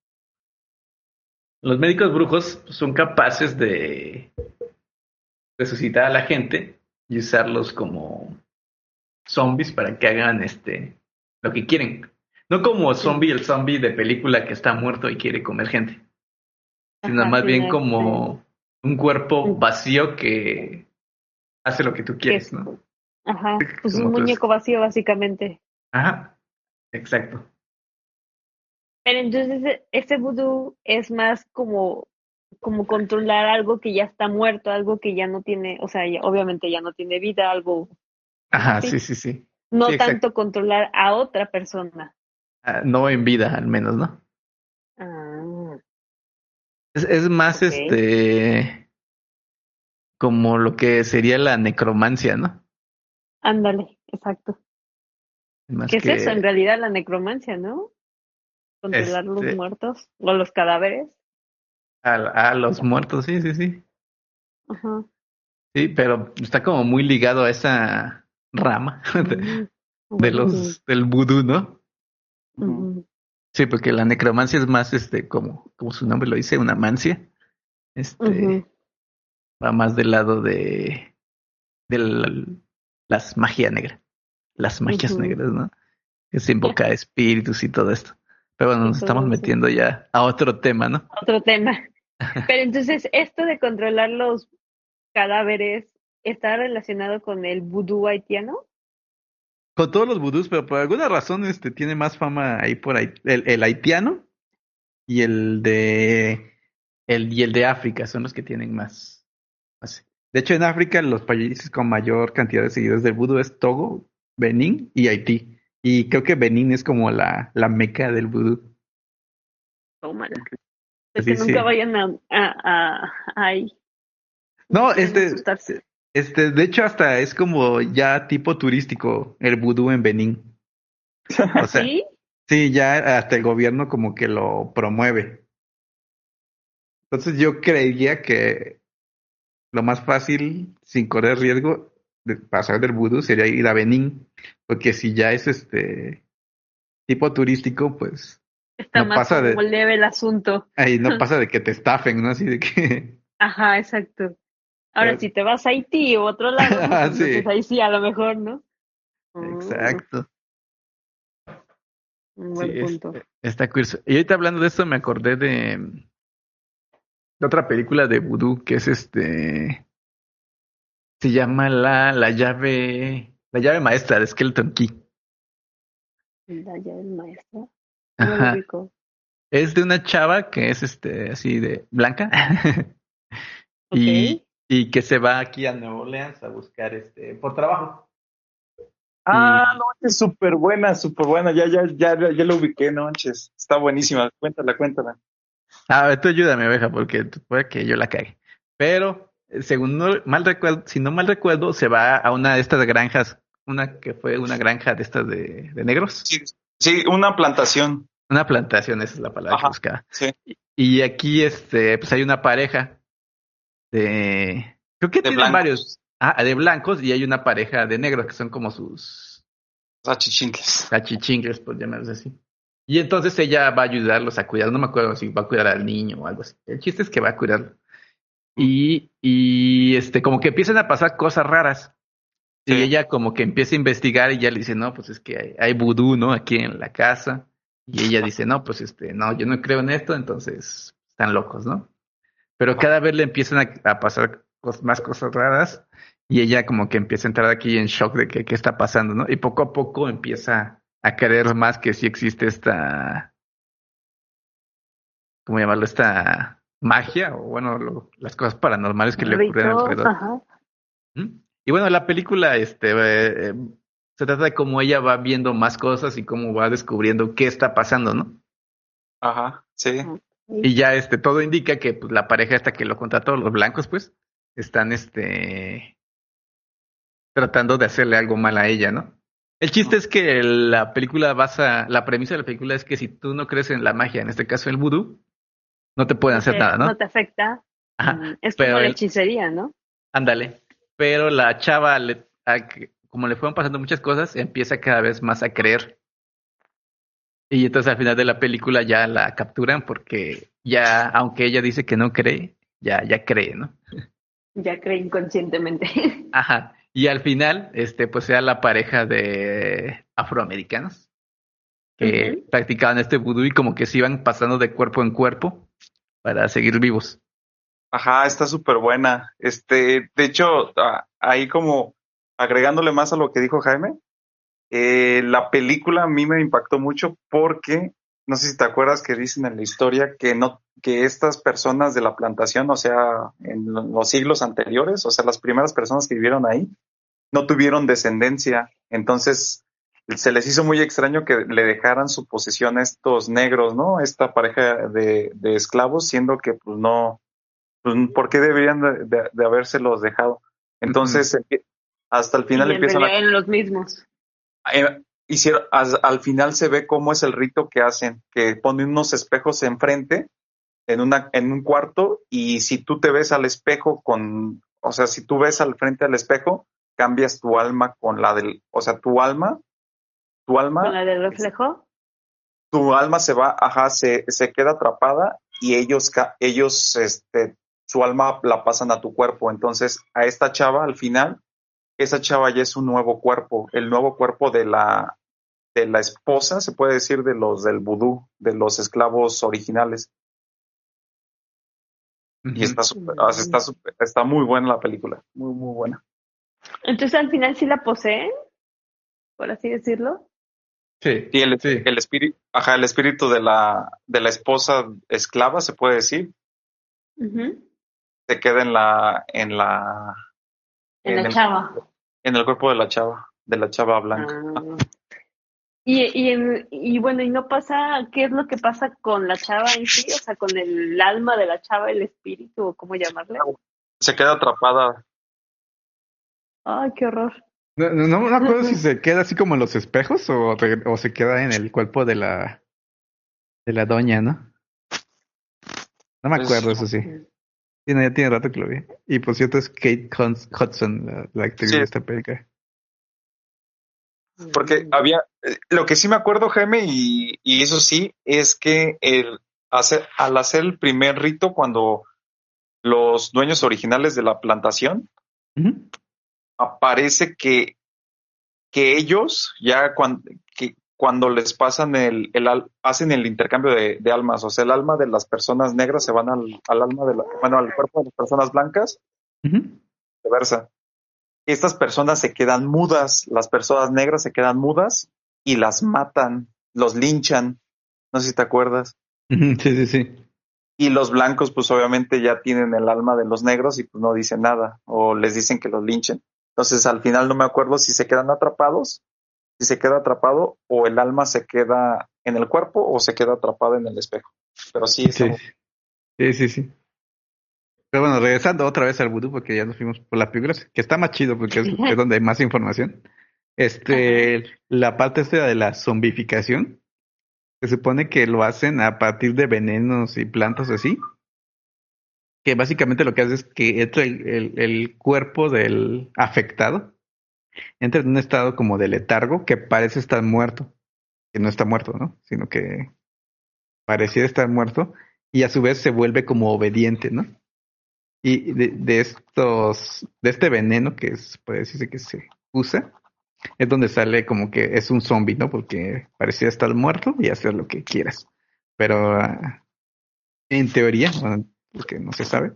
los médicos brujos son capaces de resucitar a la gente y usarlos como zombies para que hagan este, lo que quieren. No como zombie, el zombie de película que está muerto y quiere comer gente, sino Ajá, más bien como un cuerpo vacío que hace lo que tú quieres, es- ¿no? Ajá, pues Como un es- muñeco vacío, básicamente. Ajá, exacto. Pero entonces e- ese vudú es más como, como controlar algo que ya está muerto, algo que ya no tiene, o sea, ya- obviamente ya no tiene vida, algo, Ajá, Sí. sí, sí, sí. no Sí, tanto controlar a otra persona. Ah, no en vida, al menos, ¿no? Ah, Es, es más este como lo que sería la necromancia, ¿no? ándale, exacto. Más ¿Qué que es eso? En realidad la necromancia, ¿no? Controlar los Este- muertos o los cadáveres. a, a los muertos, sí, sí, sí. Ajá. Sí, pero está como muy ligado a esa rama [LAUGHS] de, de los del vudú, ¿no? Sí, porque la necromancia es más este como como su nombre lo dice, una mancia. Este va más del lado de de la- las magia negra, las magias negras, ¿no? Que se invoca a espíritus y todo esto. Pero bueno, nos estamos metiendo ya a otro tema, ¿no? Otro tema. [LAUGHS] Pero entonces, esto de controlar los cadáveres está relacionado con el vudú haitiano. Con todos los vudús, pero por alguna razón este tiene más fama ahí por ahí. El, el haitiano y el de el y el de África son los que tienen más. más. De hecho, en África los países con mayor cantidad de seguidores del vudú es Togo, Benín y Haití. Y creo que Benín es como la, la meca del vudú. Tómala. Sí, que nunca sí. vayan a, a, a- ahí. No, este, asustarse. Este, de hecho hasta es como ya tipo turístico el vudú en Benín. O sea, ¿Sí? Sí, ya hasta el gobierno como que lo promueve. Entonces yo creía que lo más fácil, sin correr riesgo de pasar del vudú, sería ir a Benín, porque si ya es este tipo turístico, pues Está no más pasa de- como leve el asunto. ahí no [LAUGHS] pasa de que te estafen, ¿no? Así de que... Ajá, exacto. Ahora, si te vas a Haití o otro lado, pues, [LAUGHS] Ah, sí. entonces ahí sí, a lo mejor, ¿no? Mm, Exacto. un buen Sí, es- punto. está curioso. Y ahorita hablando de esto me acordé de, de otra película de vudú que es este se llama la la llave la llave maestra de Skeleton Key. La llave maestra. Ajá. Es de una chava que es este así de blanca [LAUGHS] y y que se va aquí a Nueva Orleans a buscar este por trabajo. Ah, no manches, súper buena, súper buena. Ya, ya, ya, ya lo ubiqué, no manches. Está buenísima. Cuéntala, cuéntala. A ver, tú ayúdame, oveja, porque puede que yo la cague. Pero, eh, según no mal recuerdo, si no mal recuerdo, se va a una de estas granjas, una que fue una granja de estas de, de negros. Sí, sí, una plantación. Una plantación, esa es la palabra que Ajá, buscaba. sí. Y aquí, este, pues hay una pareja de, creo que De tienen varios, ah, de blancos, y hay una pareja de negros que son como sus Achichincles. cachichingles, por llamarlos así. Y entonces ella va a ayudarlos a cuidar, no me acuerdo si va a cuidar al niño o algo así. El chiste es que va a cuidarlo. Y, y este, como que empiezan a pasar cosas raras. Y ella como que empieza a investigar y ya le dice, no, pues es que hay, hay vudú, ¿no? Aquí en la casa. Y ella dice, no, pues este, no, yo no creo en esto, entonces están locos, ¿no? Pero cada vez le empiezan a, a pasar cos- más cosas raras y ella como que empieza a entrar aquí en shock de que qué está pasando, ¿no? Y poco a poco empieza a creer más que sí existe esta, ¿cómo llamarlo? Esta magia o bueno, lo- las cosas paranormales que le ocurren alrededor. ajá. ¿Mm? Y bueno, la película este, eh, eh, se trata de cómo ella va viendo más cosas y cómo va descubriendo qué está pasando, ¿no? Ajá, sí. Y ya este todo indica que pues, la pareja esta que lo contrató, los blancos, pues, están este tratando de hacerle algo mal a ella, ¿no? El chiste es que la película basa, la premisa de la película es que si tú no crees en la magia, en este caso el vudú, no te pueden hacer nada, ¿no? No te afecta. Ajá, Mm, Es como la hechicería, ¿no? Ándale. Pero la chava, le- a como le fueron pasando muchas cosas, empieza cada vez más a creer. Y entonces al final de la película ya la capturan porque ya, aunque ella dice que no cree, ya, ya cree, ¿no? Ya cree inconscientemente. [LAUGHS] Ajá. Y al final, este, pues era la pareja de afroamericanos que practicaban este vudú y como que se iban pasando de cuerpo en cuerpo para seguir vivos. Ajá, está súper buena. Este, de hecho, a- ahí como agregándole más a lo que dijo Jaime, eh, la película a mí me impactó mucho porque, no sé si te acuerdas que dicen en la historia que no, que estas personas de la plantación, o sea, en lo- los siglos anteriores, o sea, las primeras personas que vivieron ahí, no tuvieron descendencia. Entonces, se les hizo muy extraño que le dejaran su posesión a estos negros, ¿no? Esta pareja de, de esclavos, siendo que pues no, pues, ¿por qué deberían de, de, de habérselos dejado? Entonces, hasta el final y en empiezan a, eran los mismos. Eh, hicieron, al final se ve cómo es el rito que hacen, que ponen unos espejos enfrente en una, en un cuarto, y si tú te ves al espejo con, o sea, si tú ves al frente al espejo, cambias tu alma con la del, o sea, tu alma, tu alma, Con la del reflejo. tu alma se va, ajá, se, se queda atrapada y ellos, ellos, este, su alma la pasan a tu cuerpo. Entonces, a esta chava, al final, esa chava ya es un nuevo cuerpo, el nuevo cuerpo de la, de la esposa, se puede decir, de los del vudú, de los esclavos originales. Y está súper, o sea, está súper- está muy buena la película, muy, muy buena. Entonces al final sí la poseen, por así decirlo. Sí, Y el, sí. el espíritu, ajá, el espíritu de la, de la esposa esclava, se puede decir, se queda en la, en la, En la el- chava. en el cuerpo de la chava, de la chava blanca. Ah. [LAUGHS] Y, y, en- y bueno, y no pasa, ¿qué es lo que pasa con la chava en sí? O sea, con el alma de la chava, el espíritu, o cómo llamarle. Se queda atrapada. Ay, qué horror. No, no, no me acuerdo si se queda así como en los espejos o, o se queda en el cuerpo de la de la doña, ¿no? No me Pues- acuerdo, eso sí. Sí, no, ya tiene rato que lo vi. Y por cierto es Kate Huns- Hudson, la, la actriz Sí. de esta película. Porque Mm. había, eh, lo que sí me acuerdo, Jaime, y, y eso sí, es que el hacer, al hacer el primer rito, cuando los dueños originales de la plantación, Ujú. aparece que, que ellos, ya cuando, que cuando les pasan el, el hacen el intercambio de, de almas, o sea, el alma de las personas negras se van al, al alma de la, bueno, al cuerpo de las personas blancas, viceversa. Estas personas se quedan mudas, las personas negras se quedan mudas y las matan, los linchan. No sé si te acuerdas. Sí, sí, sí. Y los blancos, pues obviamente ya tienen el alma de los negros y pues no dicen nada o les dicen que los linchen. Entonces al final no me acuerdo si se quedan atrapados, si se queda atrapado o el alma se queda en el cuerpo o se queda atrapada en el espejo. Pero sí, Sí, está- sí, sí, sí. Pero bueno, regresando otra vez al vudú, porque ya nos fuimos por las películas, que está más chido porque es, es donde hay más información. Este, la parte esta de la zombificación, se supone que lo hacen a partir de venenos y plantas así. Que básicamente lo que hace es que entra el, el- el cuerpo del afectado, entra en un estado como de letargo que parece estar muerto, que no está muerto, ¿no? Sino que pareciera estar muerto y a su vez se vuelve como obediente, ¿no? Y de, de estos, de este veneno que es, puede decirse que se usa, es donde sale como que es un zombie, ¿no? Porque parecía estar muerto y hacer lo que quieras. Pero ah, en teoría, bueno, porque no se sabe,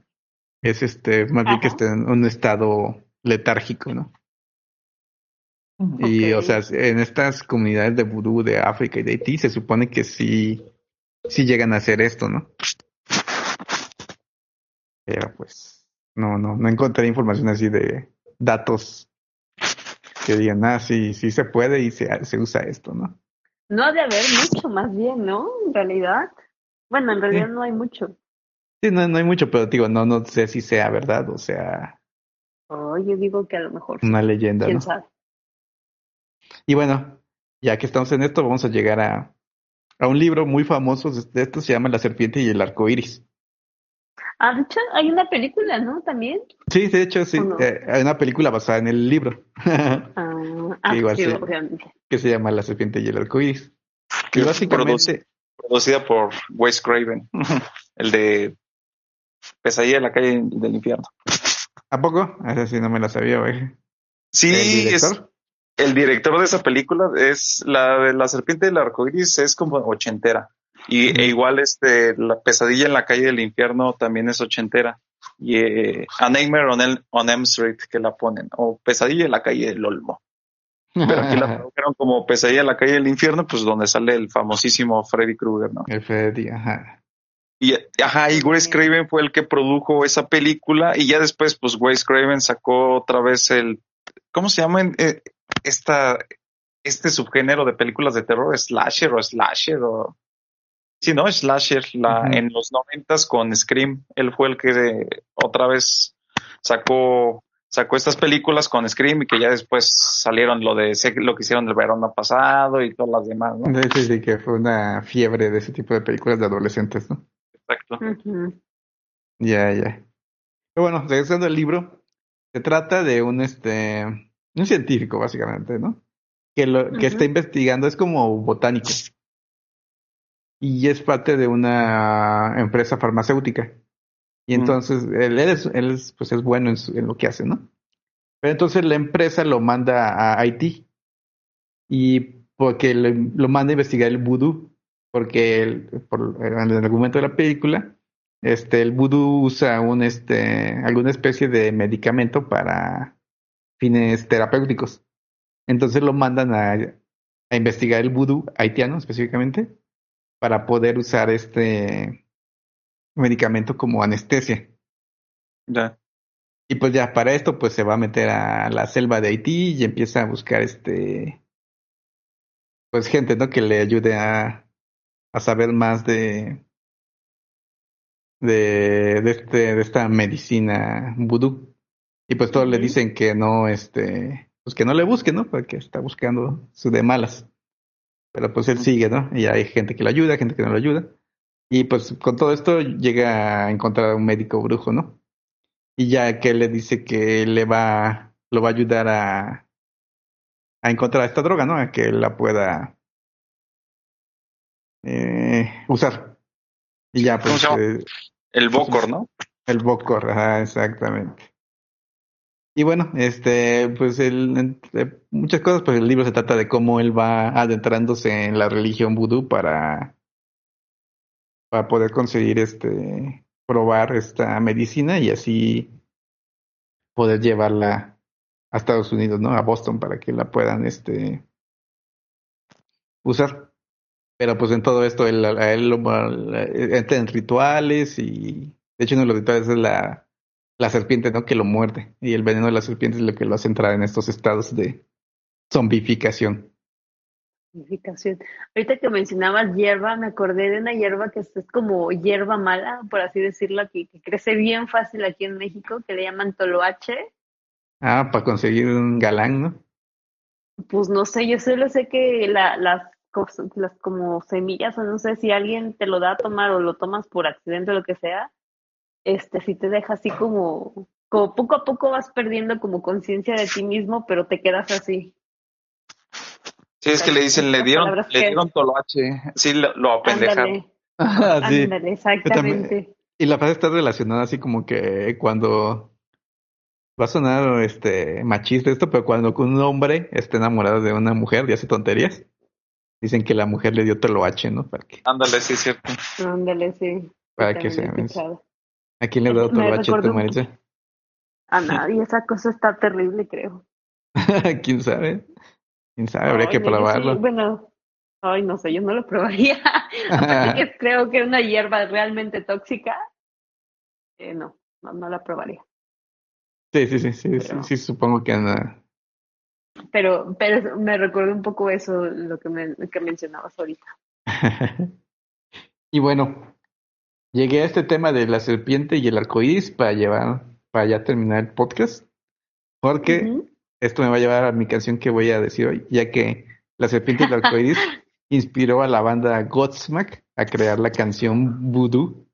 es este, más bien que esté en un estado letárgico, ¿no? Y, o sea, en estas comunidades de vudú de África y de Haití se supone que sí, sí llegan a hacer esto, ¿no? Pero pues, no, no, no encontré información así de datos que digan, ah, sí, sí se puede y se, se usa esto, ¿no? No ha de haber mucho más bien, ¿no? En realidad. Bueno, en realidad no hay mucho. Sí, no, no hay mucho, pero digo, no, no sé si sea verdad o sea Oh, yo digo que a lo mejor una leyenda, quién ¿no? sabe. Y bueno, ya que estamos en esto, vamos a llegar a, a un libro muy famoso de esto, se llama La serpiente y el arco iris. Ah, de hecho, hay una película, ¿no? También. Sí, de hecho, sí, eh, hay una película basada en el libro Ah, [LAUGHS] ah, igual sí, sí. obviamente. que se llama La serpiente y el arco iris. Que Y básicamente, Producida por Wes Craven, [LAUGHS] el de Pesadilla en la calle del infierno. ¿a poco? Esa sí no me la sabía, güey. Sí, ¿El es, director? El director de esa película es la de la serpiente del arco iris, es como ochentera. Y e igual este la pesadilla en la calle del infierno también es ochentera. Y eh, A Nightmare on, El- on Elm Street que la ponen, o Pesadilla en la calle del Olmo. Pero aquí la [LAUGHS] tradujeron como Pesadilla en la calle del infierno, pues donde sale el famosísimo Freddy Krueger, ¿no? El Freddy, ajá. Y, ajá, y Wes Craven fue el que produjo esa película y ya después, pues Wes Craven sacó otra vez el, ¿cómo se llama eh, esta, este subgénero de películas de terror? Slasher o slasher o, sí, no, slasher, la, en los noventas con Scream, él fue el que de- otra vez sacó, sacó estas películas con Scream y que ya después salieron lo de, lo que hicieron el verano pasado y todas las demás, ¿no? Sí, sí, que fue una fiebre de ese tipo de películas de adolescentes, ¿no? Exacto. Ya, ya. Pero bueno, regresando al libro, se trata de un este un científico básicamente, ¿no? Que lo que está investigando es como botánico. Y es parte de una empresa farmacéutica. Y Mm. entonces él, él es, él es, pues es bueno en, su- en lo que hace, ¿no? Pero entonces la empresa lo manda a Haití. Y porque le- lo manda a investigar el vudú. Porque el- por, en el argumento de la película, este, el vudú usa un, este, alguna especie de medicamento para fines terapéuticos. Entonces lo mandan a, a investigar el vudú haitiano específicamente para poder usar este medicamento como anestesia. Ya. Y pues ya para esto pues se va a meter a la selva de Haití y empieza a buscar este pues gente, ¿no? Que le ayude a, a saber más de de, de este de esta medicina vudú. Y pues todos le dicen que no este pues que no le busque, ¿no? Porque está buscando su de malas. Pero pues él sigue, ¿no? Y hay gente que le ayuda, gente que no le ayuda. Y pues con todo esto llega a encontrar a un médico brujo, ¿no? Y ya que le dice que le va, lo va a ayudar a, a encontrar esta droga, ¿no? A que la pueda eh, usar. Y ya, ¿Cómo pues, eh, El Bocor, ¿no? el Bokor, ajá, exactamente. Y bueno, este, pues el, entre muchas cosas, pues el libro se trata de cómo él va adentrándose en la religión vudú para, para poder conseguir este, probar esta medicina y así poder llevarla a Estados Unidos, ¿no? A Boston para que la puedan, este, usar. Pero pues en todo esto él, a él entra en rituales y de hecho uno de los rituales es la, la serpiente, ¿no? Que lo muerde. Y el veneno de la serpiente es lo que lo hace entrar en estos estados de zombificación. Significación. Ahorita que mencionabas hierba, me acordé de una hierba que es como hierba mala, por así decirlo, que, que crece bien fácil aquí en México, que le llaman toloache. Ah, para conseguir un galán, ¿no? Pues no sé, yo solo sé que la, las, las como semillas, o no sé si alguien te lo da a tomar o lo tomas por accidente o lo que sea, este, si te deja así como, como poco a poco vas perdiendo como conciencia de ti mismo, pero te quedas así. Sí, es que le dicen, le dieron, le que- dieron toloache. Sí, lo, lo apendejaron. Ándale, [LAUGHS] sí. ándale, exactamente. Y la frase está relacionada así como que cuando va a sonar este machista esto, pero cuando un hombre está enamorado de una mujer y hace tonterías, dicen que la mujer le dio toloache, ¿no? Para que, Ándale, sí es cierto. Ándale, sí. para que se. ¿A quién le ha dado Me toloache recordó tu Maritza? A nadie, esa cosa está terrible, creo. [LAUGHS] ¿Quién sabe? ¿Quién sabe? Habría que yo sí, probarlo. bueno, ay, no sé, yo no lo probaría. [LAUGHS] Aparte que [LAUGHS] creo que una hierba realmente tóxica, eh, no, no, no la probaría. Sí, sí, sí, sí, sí, Pero- sí, supongo que anda. Pero, pero me recuerda un poco eso, lo que, me, que mencionabas ahorita. y bueno, llegué a este tema de la serpiente y el arcoíris para llevar, para ya terminar el podcast, porque esto me va a llevar a mi canción que voy a decir hoy, ya que la serpiente y el arcoíris [LAUGHS] inspiró a la banda Godsmack a crear la canción Voodoo.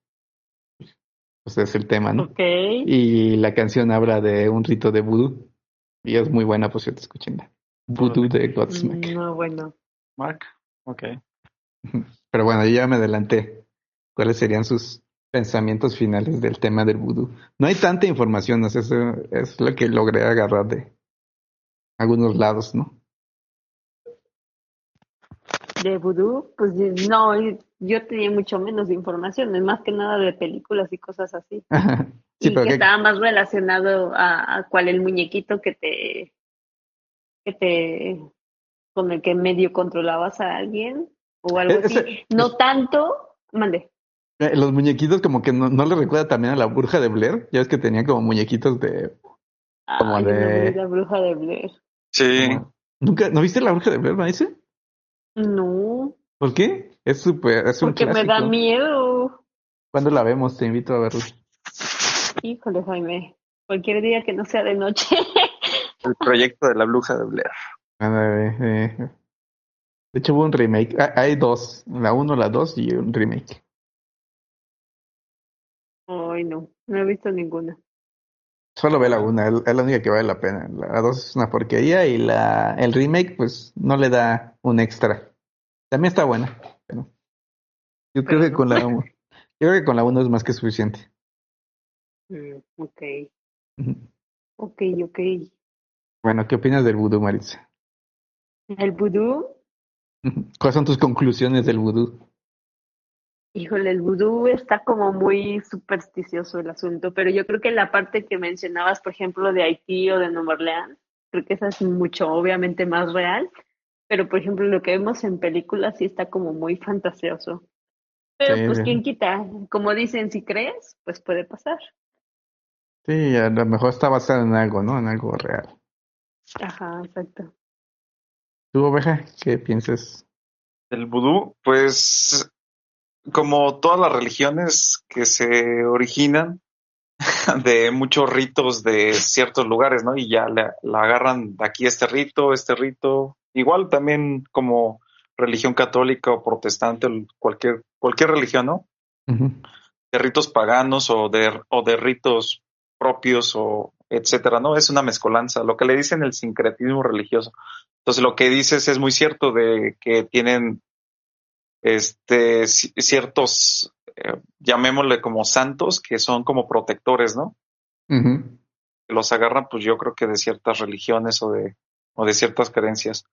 Pues es el tema, ¿no? Ok. Y la canción habla de un rito de vudú. Y es muy buena, por cierto, escúchenla. Voodoo de Godsmack. No, bueno. Mark. Ok. Pero bueno, yo ya me adelanté. ¿Cuáles serían sus pensamientos finales del tema del vudú? No hay tanta información, o sea, eso es lo que logré agarrar de algunos lados, ¿no? De vudú, pues no, y- yo tenía mucho menos información, es más que nada de películas y cosas así. [LAUGHS] sí, y pero que ¿qué- estaba más relacionado a, a cuál el muñequito que te, que te, con el que medio controlabas a alguien o algo Ese- así. No tanto, mande. Eh, los muñequitos como que no, no le recuerda también a la bruja de Blair. Ya ves que tenía como muñequitos de... Como Ay, de- la bruja de Blair. Sí. como- ¿Nunca, ¿No viste la bruja de Blair, Maíse? No, ¿Por qué? Es súper, es un porque me da miedo. ¿Cuándo la vemos? Te invito a verla. Híjole, Jaime. Cualquier día que no sea de noche. [LAUGHS] El proyecto de la bruja de Blair. Eh. De hecho hubo un remake. Ah, hay dos. La uno, la dos y un remake. Ay, no, no he visto ninguna. Solo ve la una, es la única que vale la pena. La dos es una porquería y la el remake pues no le da un extra. También está buena, pero yo creo que con la yo creo que con la uno es más que suficiente. Mm, ok, ok, ok. Bueno, ¿qué opinas del vudú, Maritza? El vudú. ¿Cuáles son tus conclusiones del vudú? Híjole, el vudú está como muy supersticioso el asunto, pero yo creo que la parte que mencionabas, por ejemplo, de Haití o de Nueva Orleans, creo que esa es mucho, obviamente, más real, pero por ejemplo, lo que vemos en películas sí está como muy fantasioso. Pero Sí, pues. ¿quién quita? Como dicen, si crees, pues puede pasar. Sí, a lo mejor está basado en algo, ¿no? En algo real. Ajá, exacto. ¿Tú, oveja, qué piensas? El vudú, pues, como todas las religiones que se originan [LAUGHS] de muchos ritos de ciertos lugares, ¿no? Y ya la, la agarran de aquí este rito, este rito. Igual también como religión católica o protestante, cualquier, cualquier religión, ¿no? De ritos paganos o de, o de ritos propios o etcétera, ¿no? Es una mezcolanza, lo que le dicen el sincretismo religioso. Entonces lo que dices es muy cierto de que tienen este ci- ciertos, eh, llamémosle como santos, que son como protectores, ¿no? Los agarran, pues yo creo que de ciertas religiones o de, o de ciertas creencias,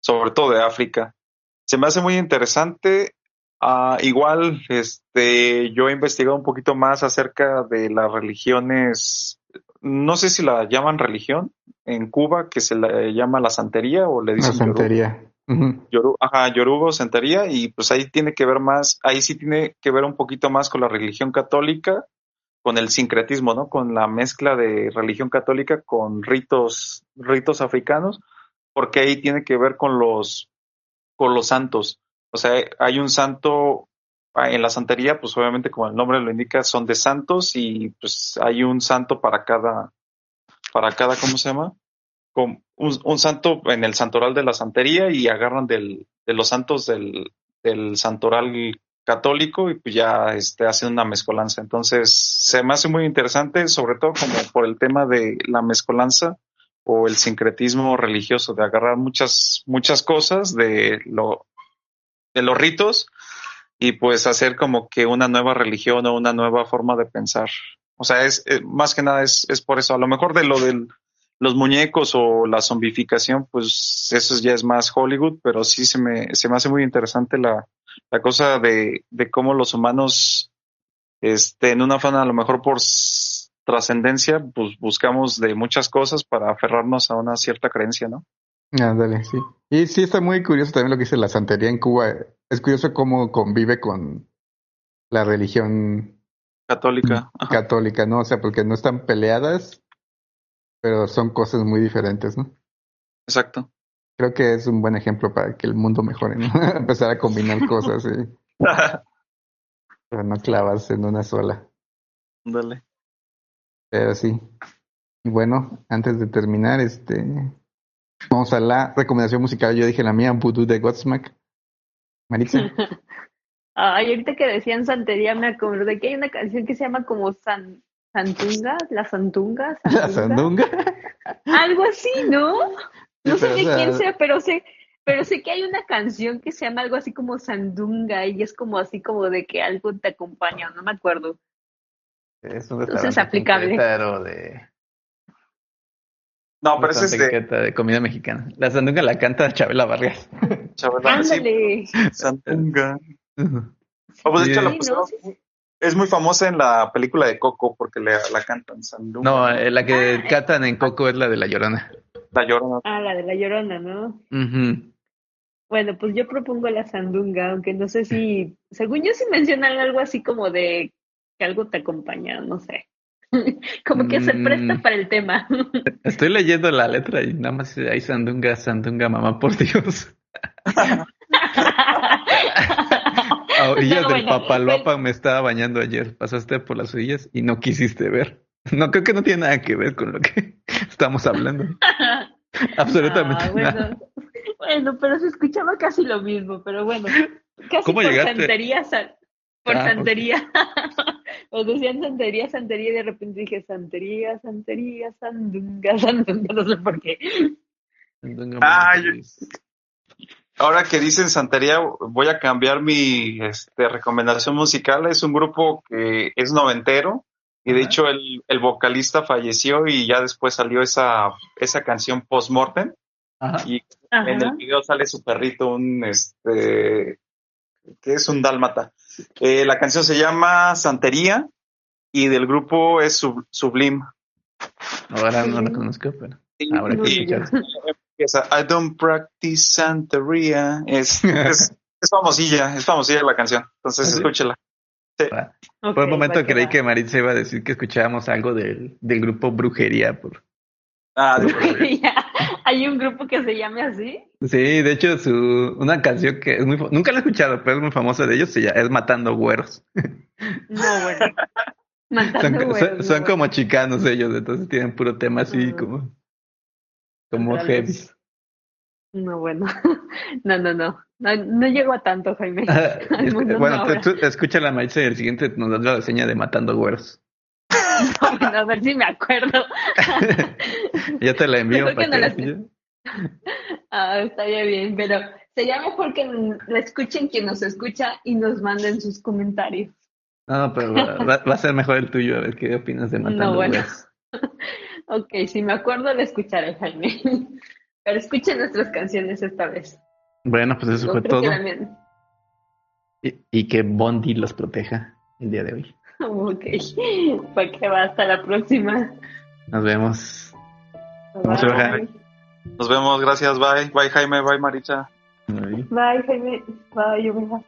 sobre todo de África. Se me hace muy interesante. Ah, igual, este, yo he investigado un poquito más acerca de las religiones, no sé si la llaman religión en Cuba, que se la llama la santería o le La dicen yoruba. Ajá, y pues ahí tiene que ver más, ahí sí tiene que ver un poquito más con la religión católica, con el sincretismo, ¿no? Con la mezcla de religión católica con ritos, ritos africanos, porque ahí tiene que ver con los, con los santos. O sea, hay un santo ah, en la santería, pues obviamente como el nombre lo indica, son de santos y pues hay un santo para cada, para cada, ¿cómo se llama? Un, santo en el santoral de la santería y agarran del, de los santos del, del santoral católico y pues ya este, hacen una mezcolanza. Entonces, se me hace muy interesante, sobre todo como por el tema de la mezcolanza o el sincretismo religioso, de agarrar muchas, muchas cosas de lo, de los ritos y pues hacer como que una nueva religión o una nueva forma de pensar. O sea, es, eh, más que nada es, es por eso. A lo mejor de lo de los muñecos o la zombificación, pues eso ya es más Hollywood, pero sí se me, se me hace muy interesante la, la cosa de, de cómo los humanos, este, en una forma a lo mejor por trascendencia, pues buscamos de muchas cosas para aferrarnos a una cierta creencia, ¿no? Ándale, sí. Y sí está muy curioso también lo que dice la santería en Cuba. Es curioso cómo convive con la religión Católica. Católica, ¿no? O sea, porque no están peleadas, pero son cosas muy diferentes, ¿no? Exacto. Creo que es un buen ejemplo para que el mundo mejore, ¿no? [LAUGHS] Empezar a combinar cosas, sí. [LAUGHS] Para no clavarse en una sola. Dale. Pero sí. Y bueno, antes de terminar, este vamos a la recomendación musical. Yo dije la mía, Voodoo de Godsmack. Maritza. [LAUGHS] Ay, ahorita que decían santería me acordé que hay una canción que se llama como San, Santunga, la Santunga, La Sandunga. [LAUGHS] Algo así, ¿no? No Sí, sé de o sea, quién sea, pero sé, pero sé que hay una canción que se llama algo así como Sandunga y es como así como de que algo te acompaña, no me acuerdo. Es un Entonces, restaurante aplicable. de, No, pero ese es de de comida mexicana. La Sandunga la canta Chabela Vargas. [LAUGHS] Chabela. Ándale. Santunga. Oh, pues, de hecho, Sí. la pusieron- ¿no? Sí, es muy famosa en la película de Coco porque le, la cantan Sandunga. No, eh, la que catan en Coco es la de La Llorona. La llorona. Ah, la de la Llorona, ¿no? Ujú. Bueno, pues yo propongo la Sandunga, aunque no sé si, según yo sí mencionan algo así como de que algo te acompaña, no sé. [LAUGHS] Como que se presta Mm. para el tema. [LAUGHS] Estoy leyendo la letra y nada más dice, ay, Sandunga, Sandunga, mamá, por Dios. [LAUGHS] [LAUGHS] A orillas del bueno, Papaloapan me estaba bañando ayer. Pasaste por las orillas y no quisiste ver. No, creo que no tiene nada que ver con lo que [LAUGHS] estamos hablando. [LAUGHS] Absolutamente Ah, nada. bueno, pero se escuchaba casi lo mismo, pero bueno, casi ¿Cómo por llegaste? santería, san- por Ah, santería. Os decían santería, santería, y de repente dije santería, santería, sandunga, sandunga, no sé por qué. Sandunga, Ah, yo-. Ahora que dicen santería, voy a cambiar mi este, recomendación musical. Es un grupo que es noventero y de hecho el, el vocalista falleció y ya después salió esa, esa canción post-mortem Ajá. y en el video sale su perrito, un este, que es un dálmata. Eh, la canción se llama Santería y del grupo es Sub- Sublim. Ahora no la conozco, pero ahora que escuchar. Empieza, I don't practice Santería. Es, [LAUGHS] es, es famosilla, es famosilla la canción. Entonces ¿Ah, sí? escúchela. Ok, Por un momento que creí que Maritza iba a decir que escuchábamos algo del, del grupo Brujería. Por... Ah, de- [LAUGHS] Ya, Hay un grupo que se llame así. Sí, de hecho, su, una canción que es muy, nunca la he escuchado, pero es muy famosa de ellos, se llama- es Matando Güeros. No, bueno. [LAUGHS] Son, Matando son- güeros, son no, como chicanos ellos, entonces tienen puro tema así Ah. como, como heavy. No, bueno. [LAUGHS] No, no, no. No, no llego a tanto, Jaime. Ah, [LAUGHS] Al es- mundo bueno, no tú, escucha la Maritza y el siguiente nos das la reseña de Matando Güeros. [LAUGHS] No, bueno, a ver si me acuerdo. ya te la envío para que la. Ah, estaría bien, pero sería mejor que la escuchen quien nos escucha y nos manden sus comentarios. No, pero va, va- va a ser mejor el tuyo, a ver qué opinas de Matando No, bueno. Güeros. Ok, si me acuerdo, la escucharé, Jaime. [LAUGHS] Pero escuchen nuestras canciones esta vez. Bueno, pues eso No fue que todo. Y, y que Bondi los proteja el día de hoy. [LAUGHS] Ok, pues que va, hasta la próxima. Nos vemos. Bye, se baja? Nos vemos, gracias, bye. Bye Jaime, bye Maricha. Bye. Bye, Jaime. Bye, Omega.